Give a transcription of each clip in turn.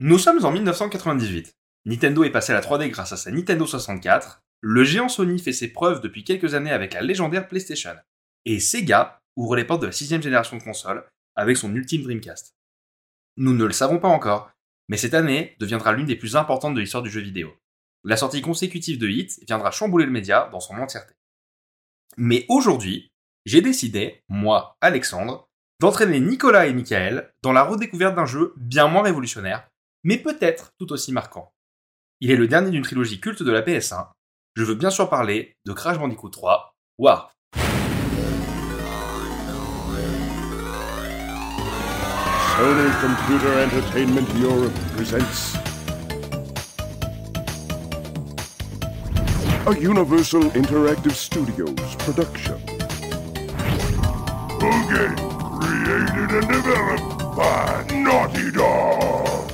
Nous sommes en 1998. Nintendo est passé à la 3D grâce à sa Nintendo 64. Le géant Sony fait ses preuves depuis quelques années avec la légendaire PlayStation. Et Sega ouvre les portes de la sixième génération de consoles avec son ultime Dreamcast. Nous ne le savons pas encore, mais cette année deviendra l'une des plus importantes de l'histoire du jeu vidéo. La sortie consécutive de Hit viendra chambouler le média dans son entièreté. Mais aujourd'hui, j'ai décidé, moi, Alexandre, d'entraîner Nicolas et Michael dans la redécouverte d'un jeu bien moins révolutionnaire, mais peut-être tout aussi marquant. Il est le dernier d'une trilogie culte de la PS1. Je veux bien sûr parler de Crash Bandicoot 3, Warp. Sony Computer Entertainment Europe presents a Universal Interactive Studios production. A game created and developed by Naughty Dog.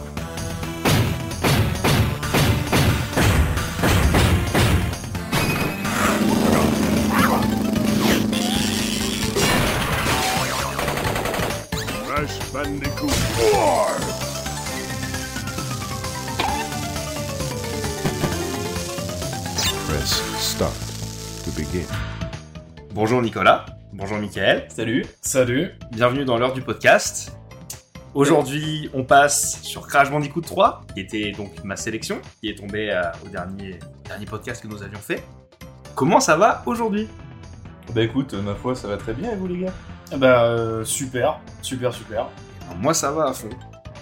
Crash Bandicoot 4. Press start to begin. Bonjour Nicolas, bonjour Michael, Salut. Salut. bienvenue dans l'heure du podcast. Aujourd'hui, on passe sur Crash Bandicoot 3, qui était donc ma sélection, qui est tombée euh, au dernier, dernier podcast que nous avions fait. Comment ça va aujourd'hui? Bah écoute, ma foi, ça va très bien et vous les gars? Bah euh, super, super, super. Moi, ça va à fond.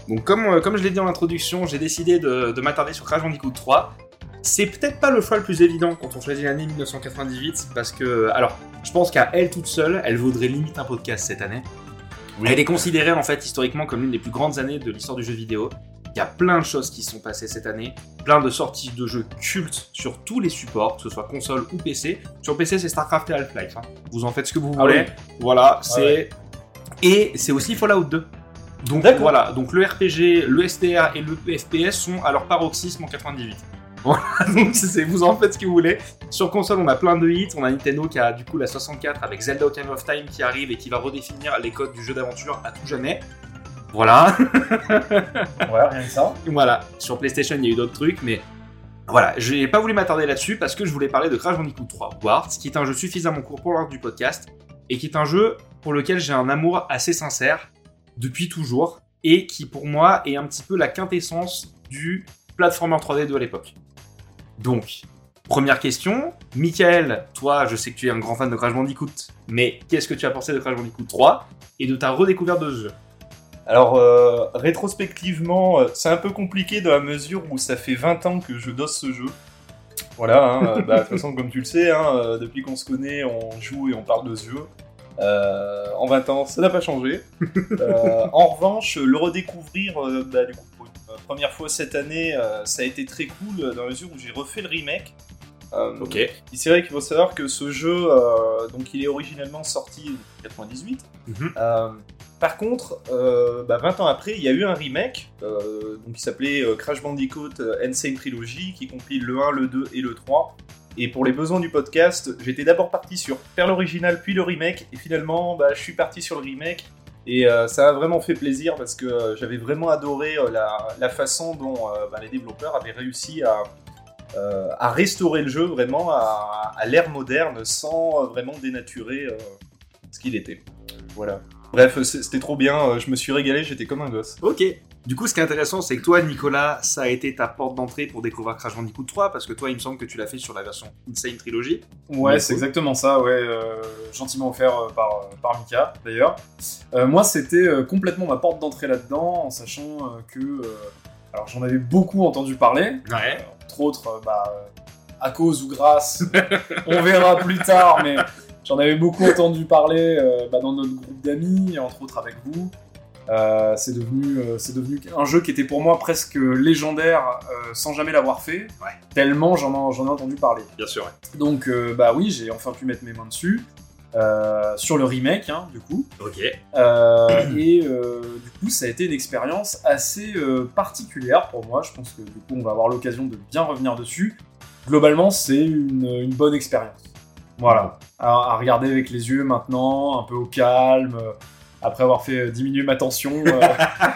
Donc, comme, euh, comme je l'ai dit en introduction, j'ai décidé de, de m'attarder sur Crash Bandicoot 3. C'est peut-être pas le choix le plus évident quand on choisit l'année 1998, parce que, alors, je pense qu'à elle toute seule, elle vaudrait limite un podcast cette année. Elle est considérée en fait historiquement comme l'une des plus grandes années de l'histoire du jeu vidéo. Il y a plein de choses qui se sont passées cette année, plein de sorties de jeux cultes sur tous les supports, que ce soit console ou PC. Sur PC, c'est StarCraft et Half-Life. hein. Vous en faites ce que vous Ah voulez. Voilà, c'est ouais. et c'est aussi Fallout 2. Donc voilà, donc le RPG, le STR et le FPS sont à leur paroxysme en 98. Voilà, donc c'est- c'est- vous en faites ce que vous voulez. Sur console, on a plein de hits. On a Nintendo qui a du coup la 64 avec Zelda Ocarina of Time qui arrive et qui va redéfinir les codes du jeu d'aventure à tout jamais. Voilà. Ouais, rien que ça. Voilà, sur PlayStation, il y a eu d'autres trucs, mais voilà, je n'ai pas voulu m'attarder là-dessus parce que je voulais parler de Crash Bandicoot 3 Warts, qui est un jeu suffisamment court pour l'heure du podcast et qui est un jeu pour lequel j'ai un amour assez sincère depuis toujours et qui pour moi est un petit peu la quintessence du platformer 3D de l'époque. Donc, première question, Michael, toi, je sais que tu es un grand fan de Crash Bandicoot, mais qu'est-ce que tu as pensé de Crash Bandicoot 3 et de ta redécouverte de ce jeu? Alors, euh, rétrospectivement, euh, c'est un peu compliqué dans la mesure où ça fait 20 ans que je dosse ce jeu. Voilà, hein, euh, bah, de toute façon, comme tu le sais, hein, depuis qu'on se connaît, on joue et on parle de ce jeu. Euh, en 20 ans, ça n'a pas changé. Euh, en revanche, le redécouvrir bah, du coup, pour une première fois cette année, ça a été très cool dans la mesure où j'ai refait le remake. Euh, Ok. C'est vrai qu'il faut savoir que ce jeu, euh, donc il est originellement sorti en 98. Mhm. Euh, par contre, euh, bah, 20 ans après, il y a eu un remake euh, donc qui s'appelait euh, Crash Bandicoot euh, Insane Trilogy, qui compile le 1, le 2 et le 3. Et pour les besoins du podcast, j'étais d'abord parti sur faire l'original puis le remake, et finalement, bah, je suis parti sur le remake. Et euh, ça a vraiment fait plaisir parce que euh, j'avais vraiment adoré euh, la, façon dont euh, bah, les développeurs avaient réussi à, euh, restaurer le jeu vraiment à, l'ère moderne sans euh, vraiment dénaturer euh, ce qu'il était. Voilà. Bref, c'était trop bien, euh, je me suis régalé, j'étais comme un gosse. Ok. Du coup, ce qui est intéressant, c'est que toi, Nicolas, ça a été ta porte d'entrée pour découvrir Crash Bandicoot 3, parce que toi, il me semble que tu l'as fait sur la version Insane Trilogy. Ouais, c'est exactement ça, ouais. euh, gentiment offert euh, par, par Mika, d'ailleurs. Euh, moi, c'était complètement ma porte d'entrée là-dedans, en sachant que. euh, alors, j'en avais beaucoup entendu parler, Ouais. entre autres, bah, à cause ou grâce, on verra plus tard, mais j'en avais beaucoup entendu parler euh, bah, dans notre groupe d'amis, entre autres avec vous. Euh, c'est devenu, euh, c'est devenu un jeu qui était pour moi presque légendaire sans jamais l'avoir fait, Ouais. tellement j'en ai, j'en ai entendu parler. Bien sûr, ouais. Donc bah oui, j'ai enfin pu mettre mes mains dessus. sur le remake, hein, du coup. Ok. Et du coup, ça a été une expérience assez particulière pour moi. Je pense que du coup, on va avoir l'occasion de bien revenir dessus. Globalement, c'est une, une bonne expérience. Voilà. À, à regarder avec les yeux maintenant, un peu au calme. après avoir fait euh, diminuer ma tension euh,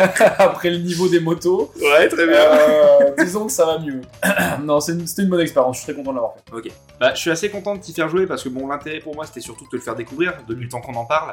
après le niveau des motos. Ouais, très Euh, disons que ça va mieux. non, une- c'était une bonne expérience, je suis très content de l'avoir fait. Bah, je suis assez content de t'y faire jouer parce que bon, l'intérêt pour moi c'était surtout de te le faire découvrir depuis le temps qu'on en parle.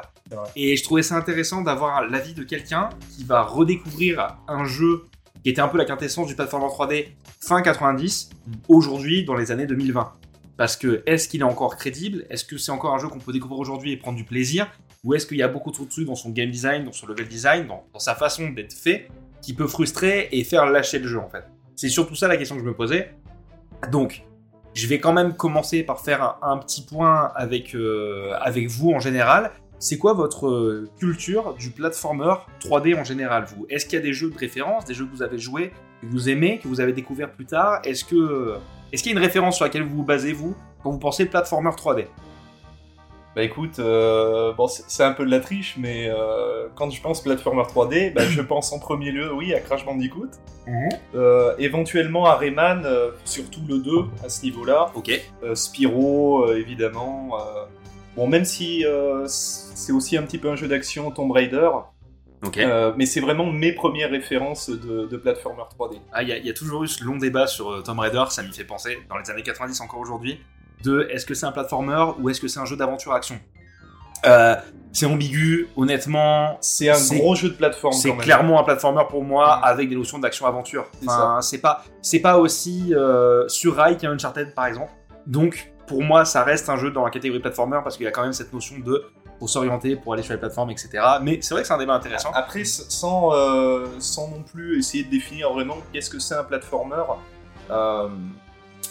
Et je trouvais ça intéressant d'avoir l'avis de quelqu'un qui va redécouvrir un jeu qui était un peu la quintessence du platformer 3D fin 90, Mm. aujourd'hui dans les années 2020. Parce que est-ce qu'il est encore crédible? Est-ce que c'est encore un jeu qu'on peut découvrir aujourd'hui et prendre du plaisir? Ou est-ce qu'il y a beaucoup trop de trucs dans son game design, dans son level design, dans, sa façon d'être fait, qui peut frustrer et faire lâcher le jeu en fait? C'est surtout ça la question que je me posais. Donc, je vais quand même commencer par faire un, petit point avec, euh, avec vous en général. C'est quoi votre euh, culture du platformer 3D en général, vous? Est-ce qu'il y a des jeux de référence, des jeux que vous avez joués, que vous aimez, que vous avez découvert plus tard? Est-ce que est-ce qu'il y a une référence sur laquelle vous vous basez, vous, quand vous pensez platformer 3D Bah écoute, euh, bon, c'est un peu de la triche, mais euh, quand je pense platformer 3D, bah, je pense en premier lieu, oui, à Crash Bandicoot. Euh, éventuellement à Rayman, euh, surtout le 2 à ce niveau-là. Ok. Spyro, évidemment. Bon, même si c'est aussi un petit peu un jeu d'action Tomb Raider, Euh, mais c'est vraiment mes premières références de, de platformer 3D. Ah, il y, a- y a toujours eu ce long débat sur euh, Tomb Raider, ça m'y fait penser, dans les années 90 encore aujourd'hui, de est-ce que c'est un platformer ou est-ce que c'est un jeu d'aventure-action Euh, C'est ambigu, honnêtement. C'est un gros jeu de plateforme C'est clairement un platformer pour moi avec des notions d'action-aventure. C'est Enfin, c'est pas, pas aussi sur rail qu'un Uncharted par exemple. Donc, pour moi, ça reste un jeu dans la catégorie platformer parce qu'il y a quand même cette notion de pour s'orienter, pour aller sur les plateformes, etc. Mais c'est vrai que c'est un débat intéressant. Après, sans, euh, sans non plus essayer de définir vraiment qu'est-ce que c'est un platformer, euh,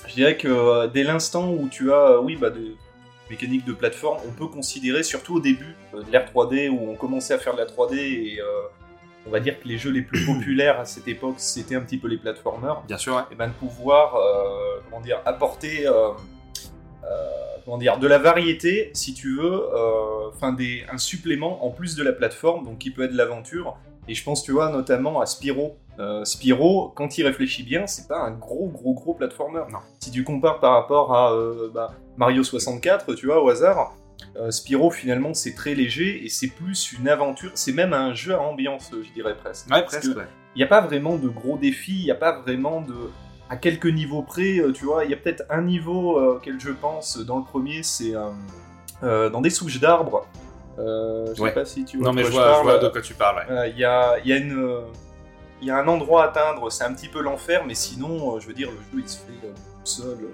je dirais que euh, dès l'instant où tu as, oui, bah, des mécaniques de plateforme, on peut considérer, surtout au début de l'ère 3D, où on commençait à faire de la 3D, et on va dire que les jeux les plus populaires à cette époque, c'était un petit peu les platformers, Bien sûr, ouais. et ben de pouvoir, euh, comment dire, apporter... euh, euh, comment dire, de la variété, si tu veux, euh, enfin des, un supplément en plus de la plateforme, donc qui peut être de l'aventure. Et je pense, tu vois, notamment à Spyro. Euh, Spyro, quand il réfléchit bien, c'est pas un gros, gros, gros platformer. Non. Si tu compares par rapport à euh, bah, Mario 64, tu vois, au hasard, euh, Spyro, finalement, c'est très léger et c'est plus une aventure. C'est même un jeu à ambiance, je dirais presque. Ouais, Parce presque. que ouais. il n'y a pas vraiment de gros défis, il n'y a pas vraiment de... À quelques niveaux près, euh, tu vois, il y a peut-être un niveau euh, auquel je pense dans le premier, c'est euh, euh, dans des souches d'arbres. Euh, je Ouais. sais pas si tu vois Non, mais je vois, je parle. vois de quoi tu parles. ouais. Il y, a, y, a une, euh, il y a un endroit à atteindre, c'est un petit peu l'enfer, mais sinon, euh, je veux dire, le jeu il se fait euh, tout seul. euh.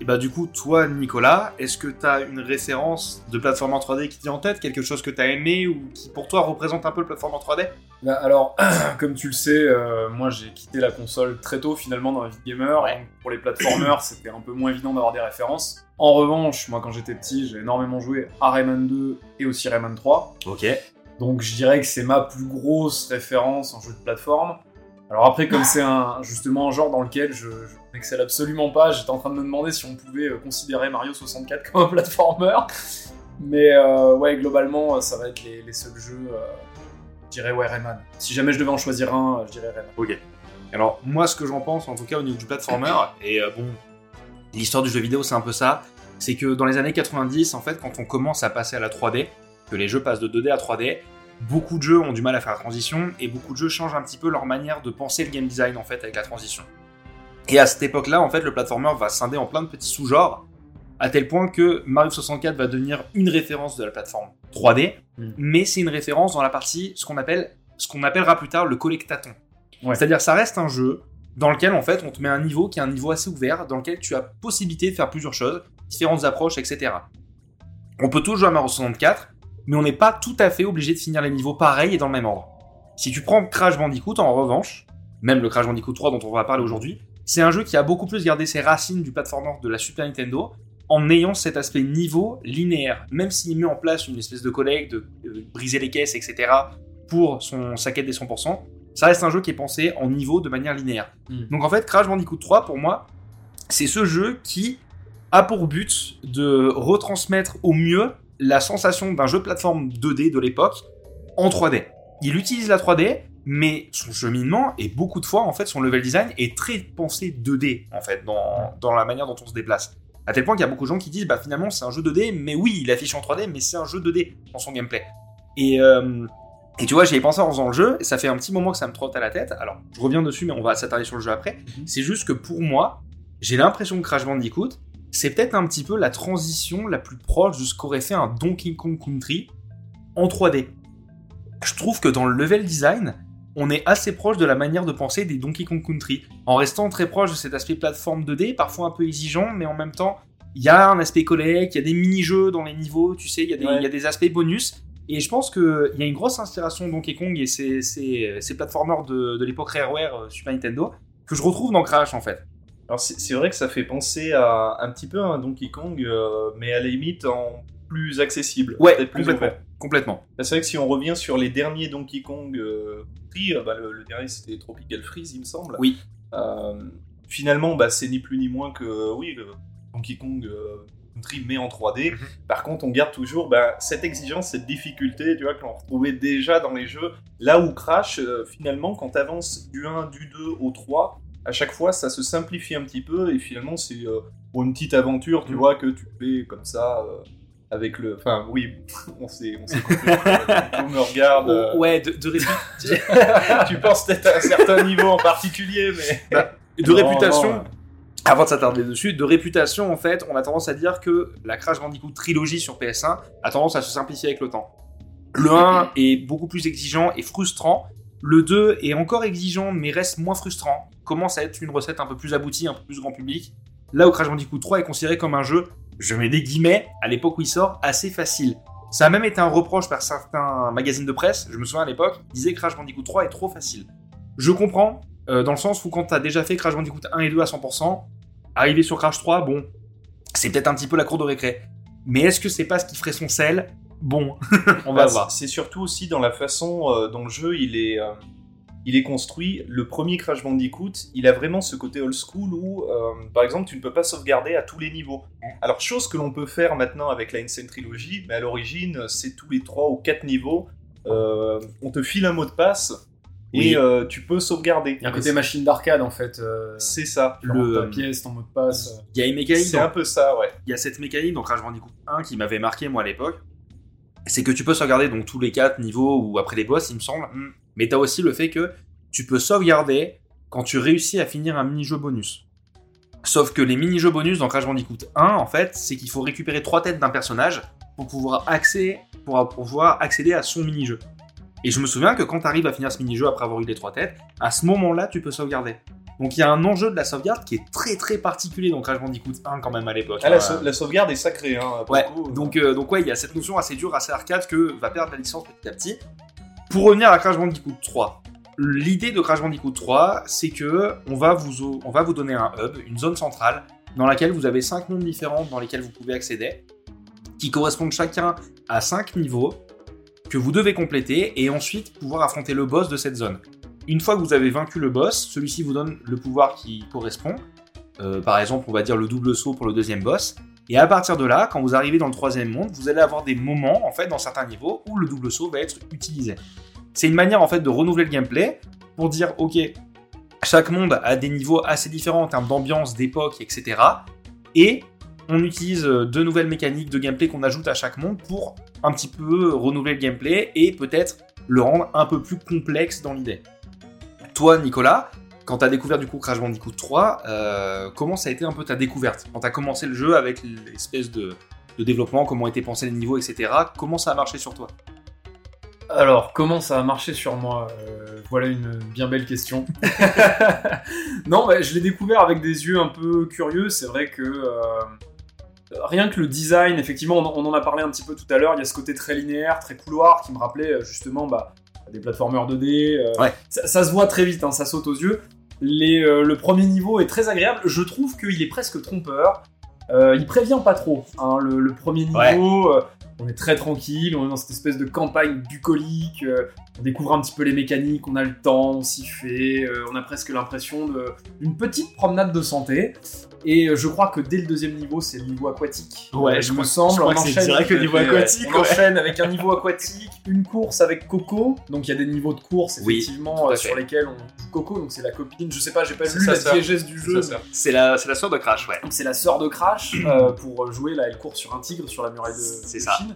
Et bah du coup, toi, Nicolas, est-ce que t'as une référence de plateforme en 3D qui te dit en tête? Quelque chose que t'as aimé ou qui pour toi représente un peu le plateforme en 3D Bah, alors, comme tu le sais, euh, moi j'ai quitté la console très tôt finalement dans la vie de gamer. Ouais. Donc, pour les platformers, c'était un peu moins évident d'avoir des références. En revanche, moi quand j'étais petit, j'ai énormément joué à Rayman 2 et aussi Rayman 3. Ok. Donc je dirais que c'est ma plus grosse référence en jeu de plateforme. Alors après, comme c'est un, justement un genre dans lequel je, je n'excelle absolument pas, j'étais en train de me demander si on pouvait euh, considérer Mario 64 comme un platformer. Mais euh, ouais, globalement, euh, ça va être les, les seuls jeux. euh, je dirais ouais, Rayman. Si jamais je devais en choisir un, je dirais Rayman. Alors, moi, ce que j'en pense, en tout cas au niveau du platformer, et euh, bon, l'histoire du jeu vidéo, c'est un peu ça, c'est que dans les années 90, en fait, quand on commence à passer à la 3D, que les jeux passent de 2D à 3D, beaucoup de jeux ont du mal à faire la transition, et beaucoup de jeux changent un petit peu leur manière de penser le game design, en fait, avec la transition. Et à cette époque-là, en fait, le platformer va scinder en plein de petits sous-genres, à tel point que Mario 64 va devenir une référence de la plateforme 3D, Mm. mais c'est une référence dans la partie, ce qu'on appelle, ce qu'on appellera plus tard le collectaton. Ouais. C'est-à-dire, ça reste un jeu dans lequel, en fait, on te met un niveau qui est un niveau assez ouvert, dans lequel tu as possibilité de faire plusieurs choses, différentes approches, etc. On peut tous jouer à Mario 64, mais on n'est pas tout à fait obligé de finir les niveaux pareils et dans le même ordre. Si tu prends Crash Bandicoot, en revanche, même le Crash Bandicoot 3 dont on va parler aujourd'hui, c'est un jeu qui a beaucoup plus gardé ses racines du platformer de la Super Nintendo, en ayant cet aspect niveau linéaire. Même s'il met en place une espèce de collecte, de euh, briser les caisses, etc., pour son, sa quête des 100%, ça reste un jeu qui est pensé en niveau de manière linéaire. Mm. Donc en fait, Crash Bandicoot 3, pour moi, c'est ce jeu qui a pour but de retransmettre au mieux la sensation d'un jeu de plateforme 2D de l'époque en 3D. Il utilise la 3D, mais son cheminement et beaucoup de fois, en fait, son level design est très pensé 2D, en fait, dans, dans la manière dont on se déplace. À tel point qu'il y a beaucoup de gens qui disent, bah finalement c'est un jeu 2D, mais oui, il affiche en 3D, mais c'est un jeu 2D dans son gameplay. Et, euh, et tu vois, j'y ai pensé en faisant le jeu, et ça fait un petit moment que ça me trotte à la tête. Alors, je reviens dessus, mais on va s'attarder sur le jeu après. Mhm. C'est juste que pour moi, j'ai l'impression que Crash Bandicoot, c'est peut-être un petit peu la transition la plus proche de ce qu'aurait fait un Donkey Kong Country en 3D. Je trouve que dans le level design, on est assez proche de la manière de penser des Donkey Kong Country, en restant très proche de cet aspect plateforme 2D, parfois un peu exigeant, mais en même temps, il y a un aspect collecte, il y a des mini-jeux dans les niveaux, tu sais, il y, a des- Ouais. il y a des aspects bonus. Et je pense qu'il y a une grosse inspiration Donkey Kong et ces plateformers de, de l'époque Rareware euh, Super Nintendo que je retrouve dans Crash en fait. Alors c'est c'est vrai que ça fait penser à un petit peu à un Donkey Kong, euh, mais à la limite en plus accessible, Ouais, plus complètement. Complètement. C'est vrai que si on revient sur les derniers Donkey Kong euh, Country, bah, le, le dernier c'était Tropical Freeze, il me semble. Oui. Euh, finalement, bah, c'est ni plus ni moins que oui, le Donkey Kong euh, Country mais en 3D. Mhm. Par contre, on garde toujours bah, cette exigence, cette difficulté, tu vois, que l'on retrouvait déjà dans les jeux. Là où Crash, euh, finalement, quand tu avances du 1, du 2 au 3, à chaque fois, ça se simplifie un petit peu et finalement, c'est euh, pour une petite aventure, tu Mhm. vois, que tu fais comme ça. euh, avec le. Enfin, oui, on s'est on s'est compris. on me regarde. euh, Oh, ouais, de, de, répu- tu penses peut-être à un certain niveau en particulier, mais. de Non, réputation. non, Avant de s'attarder dessus, de réputation en fait, on a tendance à dire que la Crash Bandicoot trilogie sur PS1 a tendance à se simplifier avec le temps. Le 1 est beaucoup plus exigeant et frustrant. Le 2 est encore exigeant mais reste moins frustrant. Commence à être une recette un peu plus aboutie, un peu plus grand public. Là où Crash Bandicoot 3 est considéré comme un jeu, je mets des guillemets, à l'époque où il sort, assez facile. Ça a même été un reproche par certains magazines de presse, je me souviens à l'époque, disaient Crash Bandicoot 3 est trop facile. Je comprends, euh, dans le sens où quand t'as déjà fait Crash Bandicoot 1 et 2 à 100%, arriver sur Crash 3, bon, c'est peut-être un petit peu la cour de récré. Mais est-ce que c'est pas ce qui ferait son sel? Bon, on va Bah, voir. C'est surtout aussi dans la façon euh, dont le jeu il est, euh, il est construit. Le premier Crash Bandicoot, il a vraiment ce côté old school où, euh, par exemple, tu ne peux pas sauvegarder à tous les niveaux. Alors, chose que l'on peut faire maintenant avec la Insane Trilogy, mais à l'origine, c'est tous les 3 ou 4 niveaux. Euh, on te file un mot de passe Oui. et euh, tu peux sauvegarder. Il y a un côté machine d'arcade en fait. euh, C'est ça. tu Le- ta pièce, ton mot de passe. Il y a une mécanique C'est un peu ça, ouais. il y a cette mécanique dans Crash Bandicoot 1 qui m'avait marqué moi à l'époque. C'est que tu peux sauvegarder donc tous les quatre niveaux ou après les boss, il me semble. Mais t'as aussi le fait que tu peux sauvegarder quand tu réussis à finir un mini-jeu bonus. Sauf que les mini-jeux bonus dans Crash Bandicoot 1, en fait, c'est qu'il faut récupérer trois têtes d'un personnage pour pouvoir, accéder, pour pouvoir accéder à son mini-jeu. Et je me souviens que quand tu arrives à finir ce mini-jeu après avoir eu les trois têtes, à ce moment-là, tu peux sauvegarder. Donc il y a un enjeu de la sauvegarde qui est très très particulier dans Crash Bandicoot 1 quand même à l'époque. Ah, la, Euh, la sauvegarde est sacrée, hein. Ouais, coup. donc, euh, donc ouais, il y a cette notion assez dure, assez arcade que va perdre la licence petit à petit. Pour revenir à Crash Bandicoot 3, l'idée de Crash Bandicoot 3, c'est que on va, vous, donner un hub, une zone centrale, dans laquelle vous avez 5 mondes différents dans lesquels vous pouvez accéder, qui correspondent chacun à 5 niveaux que vous devez compléter et ensuite pouvoir affronter le boss de cette zone. Une fois que vous avez vaincu le boss, celui-ci vous donne le pouvoir qui correspond. Euh, par exemple, on va dire le double saut pour le deuxième boss. Et à partir de là, quand vous arrivez dans le troisième monde, vous allez avoir des moments, en fait, dans certains niveaux, où le double saut va être utilisé. C'est une manière, en fait, de renouveler le gameplay pour dire, ok, chaque monde a des niveaux assez différents en termes d'ambiance, d'époque, etc. Et on utilise euh, de nouvelles mécaniques de gameplay qu'on ajoute à chaque monde pour un petit peu renouveler le gameplay et peut-être le rendre un peu plus complexe dans l'idée. Toi, Nicolas, quand tu as découvert du coup Crash Bandicoot 3, euh, comment ça a été un peu ta découverte? Quand tu as commencé le jeu avec l'espèce de, de développement, comment étaient pensés les niveaux, etc., comment ça a marché sur toi? Alors, comment ça a marché sur moi Euh, Voilà une bien belle question. non, bah, je l'ai découvert avec des yeux un peu curieux. C'est vrai que euh, rien que le design, effectivement, on, en a parlé un petit peu tout à l'heure. Il y a ce côté très linéaire, très couloir, qui me rappelait justement bah, des plateformeurs 2D. euh, Ouais. ça, ça se voit très vite, hein, ça saute aux yeux. Les, euh, le premier niveau est très agréable. Je trouve qu'il est presque trompeur. Euh, il prévient pas trop. hein, le, le premier niveau, euh, on est très tranquille, on est dans cette espèce de campagne bucolique, on découvre un petit peu les mécaniques, on a le temps, on s'y fait, on a presque l'impression d'une petite promenade de santé. Et euh, je crois que dès le deuxième niveau, c'est le niveau aquatique. Ouais, Euh, je me semble. je crois on que enchaîne direct le niveau Ouais, aquatique. on ouais. enchaîne avec un niveau aquatique, une course avec Coco. Donc il y a des niveaux de course effectivement euh, sur lesquels on Coco, donc c'est la copine, je sais pas, j'ai pas lu la diégèse du jeu. C'est la, c'est la sœur de Crash, ouais. Donc c'est la sœur de Crash euh, pour jouer là elle court sur un tigre sur la muraille de, de ça. Chine.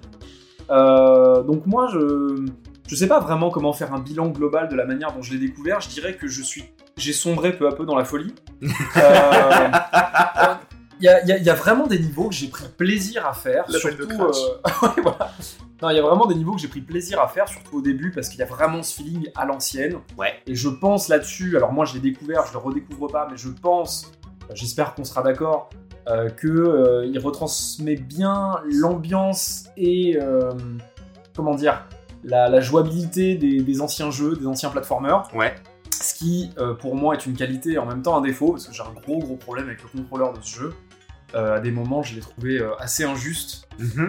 Euh, donc moi je je sais pas vraiment comment faire un bilan global de la manière dont je l'ai découvert. Je dirais que je suis j'ai sombré peu à peu dans la folie. Euh, Il y, a, il y a- il y a vraiment des niveaux que j'ai pris plaisir à faire, surtout. de euh, ouais, voilà. Non, il y a vraiment des niveaux que j'ai pris plaisir à faire, surtout au début, parce qu'il y a vraiment ce feeling à l'ancienne. Ouais. Et je pense là-dessus, alors moi je l'ai découvert, je le redécouvre pas, mais je pense, euh, j'espère qu'on sera d'accord, euh, que euh, il retransmet bien l'ambiance et euh, comment dire la, la jouabilité des, des anciens jeux, des anciens platformers. Ouais. Qui, euh, pour moi, est une qualité et en même temps un défaut, parce que j'ai un gros gros problème avec le contrôleur de ce jeu. Euh, à des moments, je l'ai trouvé euh, assez injuste, Mhm.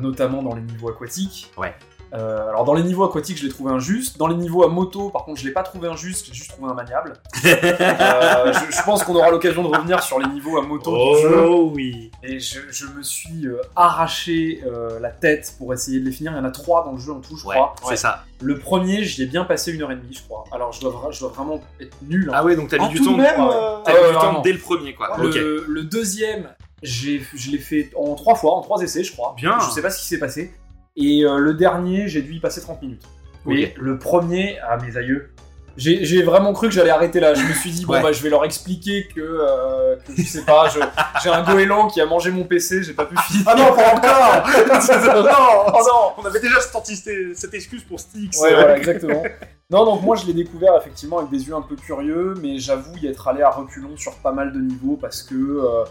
notamment dans les niveaux aquatiques. Ouais. Euh, alors dans les niveaux aquatiques, je l'ai trouvé injuste. Dans les niveaux à moto, par contre, je l'ai pas trouvé injuste, j'ai juste trouvé immaniable. Euh, je, je pense qu'on aura l'occasion de revenir sur les niveaux à moto du jeu. Oh oui. Et je, je me suis euh, arraché euh, la tête pour essayer de les finir. Il y en a trois dans le jeu en tout, je Ouais, crois. c'est ça. Le premier, j'y ai bien passé une heure et demie, je crois. Alors je dois, vra- je dois vraiment être nul. hein. Ah ouais, donc t'as mis Ah, du temps. même, ouais. T'as mis ouais, du temps dès le premier, quoi. le, le deuxième, j'ai, je l'ai fait en trois fois, en trois essais, je crois. Bien. Je sais pas ce qui s'est passé. Et euh, le dernier, j'ai dû y passer 30 minutes. Mais le premier, à mes aïeux, j'ai, j'ai vraiment cru que j'allais arrêter là. Je me suis dit, bon, Ouais. bah, je vais leur expliquer que, euh, que je sais pas, je- j'ai un goéland qui a mangé mon PC, j'ai pas pu finir. Ah non, pas encore non, oh non On avait déjà sorti cette cette excuse pour Styx. Ouais, voilà, exactement. Non, donc moi je l'ai découvert effectivement avec des yeux un peu curieux, mais j'avoue y être allé à reculons sur pas mal de niveaux parce que. euh,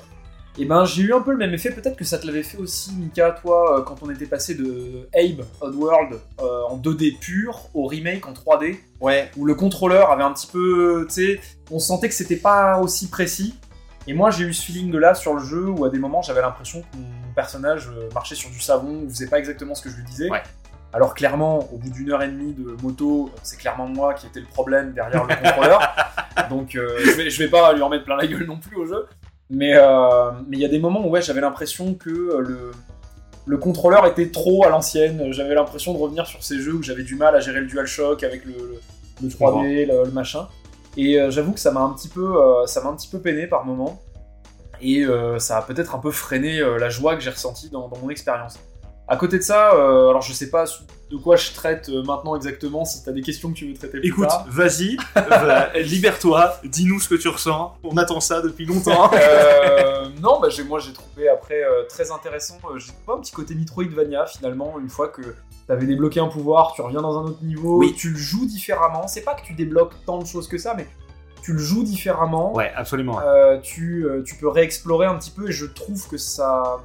eh ben, j'ai eu un peu le même effet. Peut-être que ça te l'avait fait aussi, Mika, toi, euh, quand on était passé de Abe Oddworld euh, en 2D pur au remake en 3D, Ouais. où le contrôleur avait un petit peu. Tu sais, on sentait que c'était pas aussi précis. Et moi, j'ai eu ce feeling de là sur le jeu où à des moments j'avais l'impression que mon personnage euh, marchait sur du savon ou faisait pas exactement ce que je lui disais. Ouais. Alors clairement, au bout d'une heure et demie de moto, c'est clairement moi qui étais le problème derrière le contrôleur. Donc euh, je, vais, je vais pas lui en mettre plein la gueule non plus au jeu. Mais euh, mais il y a des moments où ouais, j'avais l'impression que euh, le, le contrôleur était trop à l'ancienne. J'avais l'impression de revenir sur ces jeux où j'avais du mal à gérer le DualShock avec le, le, le 3D, le, le machin. Et euh, j'avoue que ça m'a un petit peu, euh, ça m'a un petit peu peiné par moments. Et euh, ça a peut-être un peu freiné la joie que j'ai ressentie dans, dans mon expérience. À côté de ça, alors je sais pas de quoi je traite euh, maintenant exactement, si t'as des questions que tu veux traiter plus Écoute, tard. vas-y, va- libère-toi, dis-nous ce que tu ressens. On attend ça depuis longtemps. Euh, non, bah, j'ai- moi j'ai trouvé après euh, très intéressant. euh, j'ai trouvé un petit côté Metroidvania finalement, une fois que t'avais débloqué un pouvoir, tu reviens dans un autre niveau, Oui. tu le joues différemment. C'est pas que tu débloques tant de choses que ça, mais tu le joues différemment. ouais, absolument. Euh, tu, euh, tu peux réexplorer un petit peu et je trouve que ça.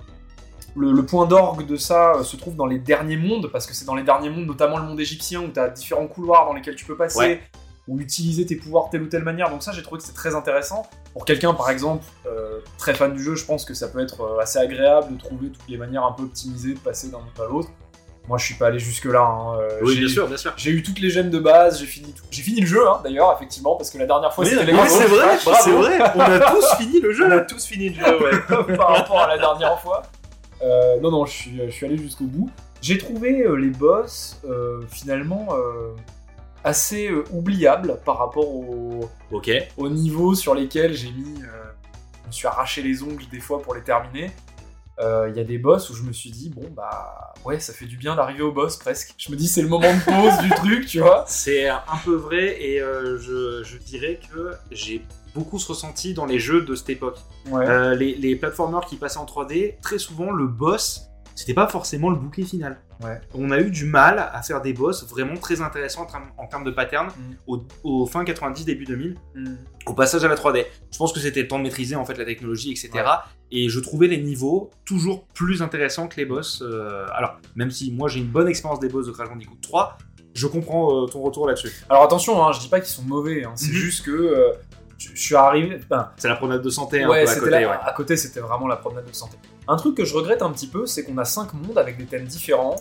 Le, le point d'orgue de ça euh, se trouve dans les derniers mondes, parce que c'est dans les derniers mondes, notamment le monde égyptien, où tu as différents couloirs dans lesquels tu peux passer, Ouais. ou utiliser tes pouvoirs de telle ou telle manière. Donc ça, j'ai trouvé que c'est très intéressant. Pour quelqu'un, par exemple, euh, très fan du jeu, je pense que ça peut être euh, assez agréable de trouver toutes les manières un peu optimisées de passer d'un monde à l'autre. Moi, je suis pas allé jusque-là. hein. Euh, Oui, j'ai- bien sûr, bien sûr. J'ai eu toutes les gemmes de base, j'ai fini, tout- j'ai fini le jeu, hein, d'ailleurs, effectivement, parce que la dernière fois, Oui, c'était les oui, gravos. c'est vrai, c'est vrai. On a tous fini le jeu. On a tous fini le jeu, ouais. par rapport à la dernière fois. Euh, non, non, je suis, je suis allé jusqu'au bout. J'ai trouvé euh, les boss euh, finalement assez oubliables par rapport au, niveau sur lesquels j'ai mis. je me suis arraché les ongles des fois pour les terminer. Il y a des boss où je me suis dit, bon bah ouais, ça fait du bien d'arriver au boss presque. Je me dis, c'est le moment de pause du truc, tu vois. C'est un peu vrai et je, je dirais que j'ai beaucoup ce ressenti dans les jeux de cette époque. Ouais. Euh, les, les platformers qui passaient en 3D, très souvent le boss, c'était pas forcément le bouquet final. Ouais. On a eu du mal à faire des boss vraiment très intéressants en, termes- de pattern Mm. au, au fin 90, début 2000, Hmm. au passage à la 3D. Je pense que c'était le temps de maîtriser en fait la technologie, etc. Ouais. Et je trouvais les niveaux toujours plus intéressants que les boss. euh, alors, même si moi j'ai une bonne expérience des boss de Crash Bandicoot 3, je comprends euh, ton retour là-dessus. Alors attention, hein, je dis pas qu'ils sont mauvais, hein, c'est Mhm. juste que euh, je, je suis arrivé. ben, C'est la promenade de santé un ouais, peu à côté. ouais. à côté, c'était vraiment la promenade de santé. Un truc que je regrette un petit peu, c'est qu'on a cinq mondes avec des thèmes différents,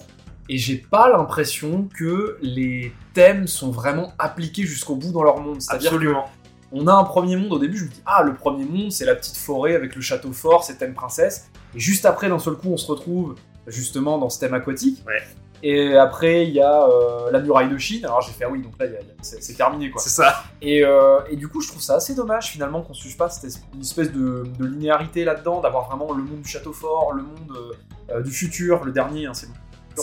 et j'ai pas l'impression que les thèmes sont vraiment appliqués jusqu'au bout dans leur monde. Absolument. on a un premier monde au début, je me dis ah le premier monde c'est la petite forêt avec le château fort, c'est thème princesse, et juste après d'un seul coup on se retrouve justement dans ce thème aquatique. Ouais. Et après, il y a euh, la muraille de Chine. Alors j'ai fait, ah oui, donc là, c'est terminé, quoi. C'est ça. Et, euh, et du coup, je trouve ça assez dommage finalement qu'on suive pas cette es- une espèce de, de linéarité là-dedans, d'avoir vraiment le monde du château fort, le monde euh, du futur, le dernier, hein, c'est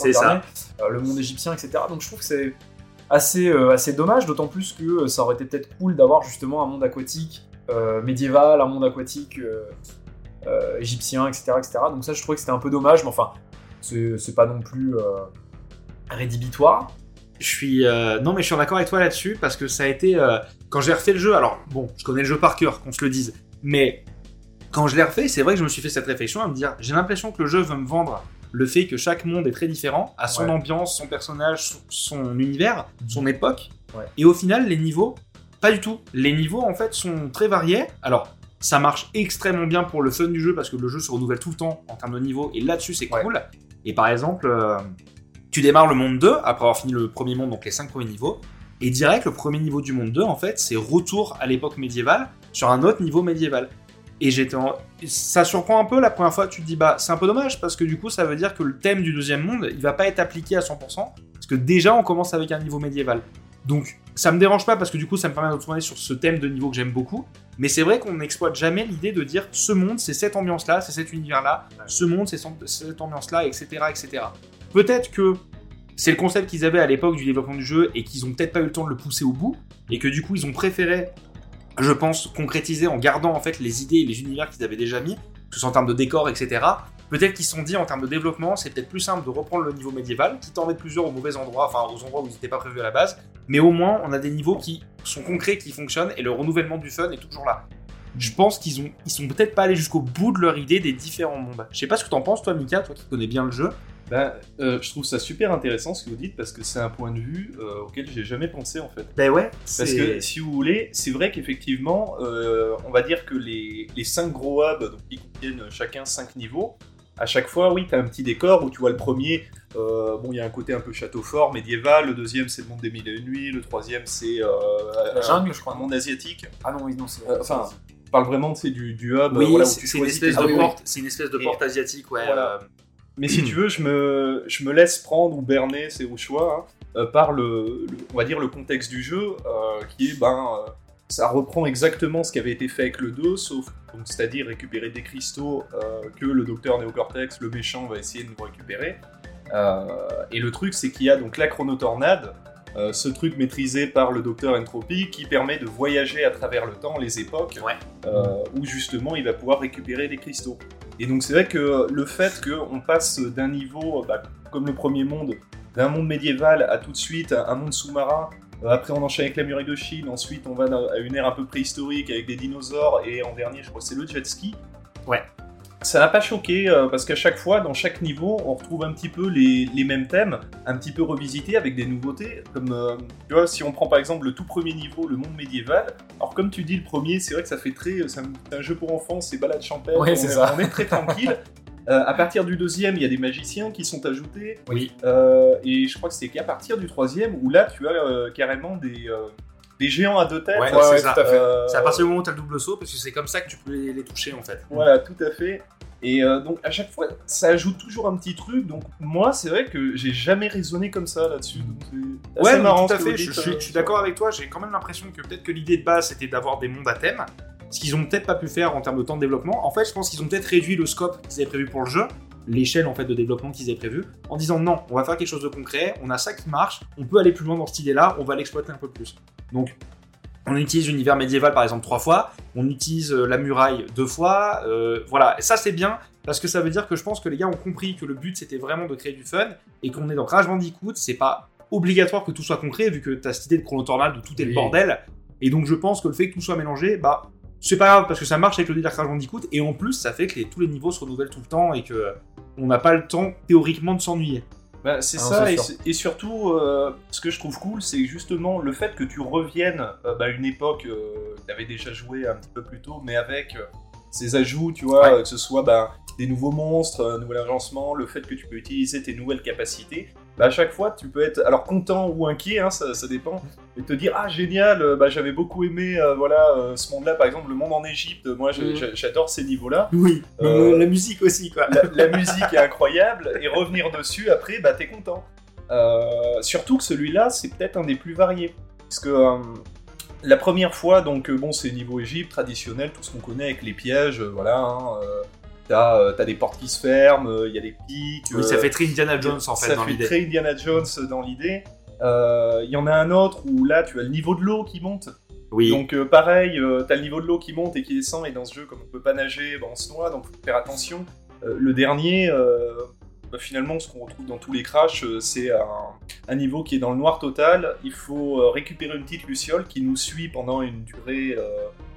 le ça. dernier, le monde égyptien, etc. Donc je trouve que c'est assez, assez dommage, d'autant plus que ça aurait été peut-être cool d'avoir justement un monde aquatique médiéval, un monde aquatique égyptien, etc., etc. Donc ça, je trouvais que c'était un peu dommage, mais enfin, c'est pas non plus rédhibitoire. Je suis euh, non mais je suis d'accord avec toi là-dessus parce que ça a été euh, quand j'ai refait le jeu. Alors bon, je connais le jeu par cœur, qu'on se le dise, mais quand je l'ai refait, c'est vrai que je me suis fait cette réflexion à me dire, j'ai l'impression que le jeu veut me vendre le fait que chaque monde est très différent, à son Ouais. ambiance, son personnage, son, son univers, son époque, Ouais. et au final les niveaux, pas du tout. Les niveaux en fait sont très variés. Alors ça marche extrêmement bien pour le fun du jeu parce que le jeu se renouvelle tout le temps en termes de niveau et là-dessus c'est Ouais. cool. Et par exemple, euh, tu démarres le monde 2 après avoir fini le premier monde, donc les 5 premiers niveaux, et direct le premier niveau du monde 2 en fait c'est retour à l'époque médiévale sur un autre niveau médiéval. Et j'étais en... ça surprend un peu la première fois, tu te dis bah c'est un peu dommage parce que du coup ça veut dire que le thème du deuxième monde il va pas être appliqué à 100% parce que déjà on commence avec un niveau médiéval. Donc ça me dérange pas parce que du coup ça me permet de retourner sur ce thème de niveau que j'aime beaucoup. Mais c'est vrai qu'on n'exploite jamais l'idée de dire ce monde c'est cette ambiance là, c'est cet univers là, ce monde c'est cette cette ambiance là, etc. etc. Peut-être que c'est le concept qu'ils avaient à l'époque du développement du jeu et qu'ils ont peut-être pas eu le temps de le pousser au bout et que du coup ils ont préféré, je pense, concrétiser en gardant en fait les idées et les univers qu'ils avaient déjà mis, que ce soit en termes de décor, etc. Peut-être qu'ils se sont dit en termes de développement, c'est peut-être plus simple de reprendre le niveau médiéval, quitte à en mettre plusieurs au mauvais endroit, enfin aux endroits où ils n'étaient pas prévus à la base, mais au moins on a des niveaux qui sont concrets, qui fonctionnent et le renouvellement du fun est toujours là. Je pense qu'ils ont, ils sont peut-être pas allés jusqu'au bout de leur idée des différents mondes. Je sais pas ce que t'en penses, toi, Mika, toi qui connais bien le jeu. Ben, euh, je trouve ça super intéressant ce que vous dites parce que c'est un point de vue euh, auquel j'ai jamais pensé en fait. Ben ouais. Parce que si vous voulez, c'est vrai qu'effectivement, euh, on va dire que les, les 5 gros hubs, donc, qui contiennent chacun 5 niveaux, à chaque fois, oui, tu as un petit décor où tu vois le premier, euh, bon, il y a un côté un peu château fort, médiéval, le deuxième c'est le monde des mille et une nuits, le troisième c'est euh, La un- jungle, je crois. un monde asiatique. Ah non, oui, non, c'est. Enfin, on parle vraiment c'est du, du hub oui, voilà, où c'est tu c'est une choisis espèce de oui, oui. porte, c'est une espèce de Et- porte asiatique, ouais. Voilà. Mais si tu veux, je me, je me laisse prendre ou berner, c'est au choix, hein, euh, par le, le- on va dire le contexte du jeu, euh, qui est, ben, euh, ça reprend exactement ce qui avait été fait avec le 2, sauf, c'est-à-dire récupérer des cristaux euh, que le docteur Néocortex, le méchant, va essayer de nous récupérer. Et le truc, c'est qu'il y a donc la chronotornade, euh, ce truc maîtrisé par le docteur Entropy, qui permet de voyager à travers le temps, les époques, Ouais. euh, où justement il va pouvoir récupérer des cristaux. Et donc c'est vrai que le fait qu'on passe d'un niveau, bah, comme le premier monde, d'un monde médiéval à tout de suite un monde sous-marin, euh, après on enchaîne avec la muraille de Chine, ensuite on va à une ère un peu préhistorique avec des dinosaures, et en dernier je crois c'est le jet ski. Ouais. Ça n'a pas choqué, euh, parce qu'à chaque fois, dans chaque niveau, on retrouve un petit peu les, les mêmes thèmes, un petit peu revisités avec des nouveautés, comme, euh, tu vois, si on prend par exemple le tout premier niveau, le monde médiéval, alors comme tu dis, le premier, c'est vrai que ça fait très... C'est un, c'est un jeu pour enfants, c'est balade champêtre, Ouais, on, c'est est, ça. on est très tranquille. Euh, à partir du deuxième, il y a des magiciens qui sont ajoutés. Oui. Euh, et je crois que c'est qu'à partir du troisième où là, tu as euh, carrément des, des géants à deux têtes. Ouais, Ouais, c'est ouais, ça. tout à fait. Euh, C'est à partir du moment où t'as le double saut, parce que c'est comme ça que tu peux les, les toucher en fait. Voilà, tout à fait. Et euh, donc à chaque fois, ça ajoute toujours un petit truc. Donc moi, c'est vrai que j'ai jamais raisonné comme ça là-dessus. donc Ouais, marrant tout à fait. Je, suis, euh, je suis d'accord avec toi. J'ai quand même l'impression que peut-être que l'idée de base c'était d'avoir des mondes à thème, ce qu'ils ont peut-être pas pu faire en termes de temps de développement. En fait, je pense qu'ils ont peut-être réduit le scope qu'ils avaient prévu pour le jeu, l'échelle en fait de développement qu'ils avaient prévu, en disant non, on va faire quelque chose de concret. On a ça qui marche. On peut aller plus loin dans cette idée-là. On va l'exploiter un peu plus. Donc on utilise l'univers médiéval par exemple trois fois, on utilise euh, la muraille deux fois, euh, voilà, et ça c'est bien parce que ça veut dire que je pense que les gars ont compris que le but c'était vraiment de créer du fun et qu'on est dans Crash Bandicoot, c'est pas obligatoire que tout soit concret vu que t'as cette idée de chronotornade où tout est le bordel et donc je pense que le fait que tout soit mélangé, bah c'est pas grave parce que ça marche avec le délire Crash Bandicoot et en plus ça fait que les- tous les niveaux se renouvellent tout le temps et que euh, on n'a pas le temps théoriquement de s'ennuyer. Bah, c'est Ah ça, et, surtout, euh, ce que je trouve cool, c'est justement le fait que tu reviennes euh, bah, à une époque euh, que tu avais déjà joué un petit peu plus tôt, mais avec euh, ces ajouts, tu vois, Ouais. que ce soit bah, des nouveaux monstres, un nouvel agencement, le fait que tu peux utiliser tes nouvelles capacités. Bah, à chaque fois, tu peux être alors content ou inquiet, hein, ça, ça dépend, et te dire ah génial, euh, bah, j'avais beaucoup aimé euh, voilà euh, ce monde-là, par exemple le monde en Égypte. Moi, j'ai- j'adore ces niveaux-là. Oui, Euh, la musique aussi quoi. La, la musique est incroyable et revenir dessus après, bah t'es content. Surtout que celui-là, c'est peut-être un des plus variés. Parce que la première fois, donc bon, c'est niveau Égypte traditionnel, tout ce qu'on connaît avec les pièges, voilà. hein, T'as euh, t'as des portes qui se ferment, euh, il y a des pics. Oui, ça euh, fait très Indiana Jones en fait ça fait très Indiana Jones dans l'idée. Il y en a un autre où là, tu as le niveau de l'eau qui monte. Oui. Donc euh, pareil, euh, t'as le niveau de l'eau qui monte et qui descend, et dans ce jeu, comme on peut pas nager, bah, on se noie, donc faut faire attention. Euh, le dernier, bah, finalement, ce qu'on retrouve dans tous les crashs, c'est un, un niveau qui est dans le noir total. Il faut récupérer une petite luciole qui nous suit pendant une durée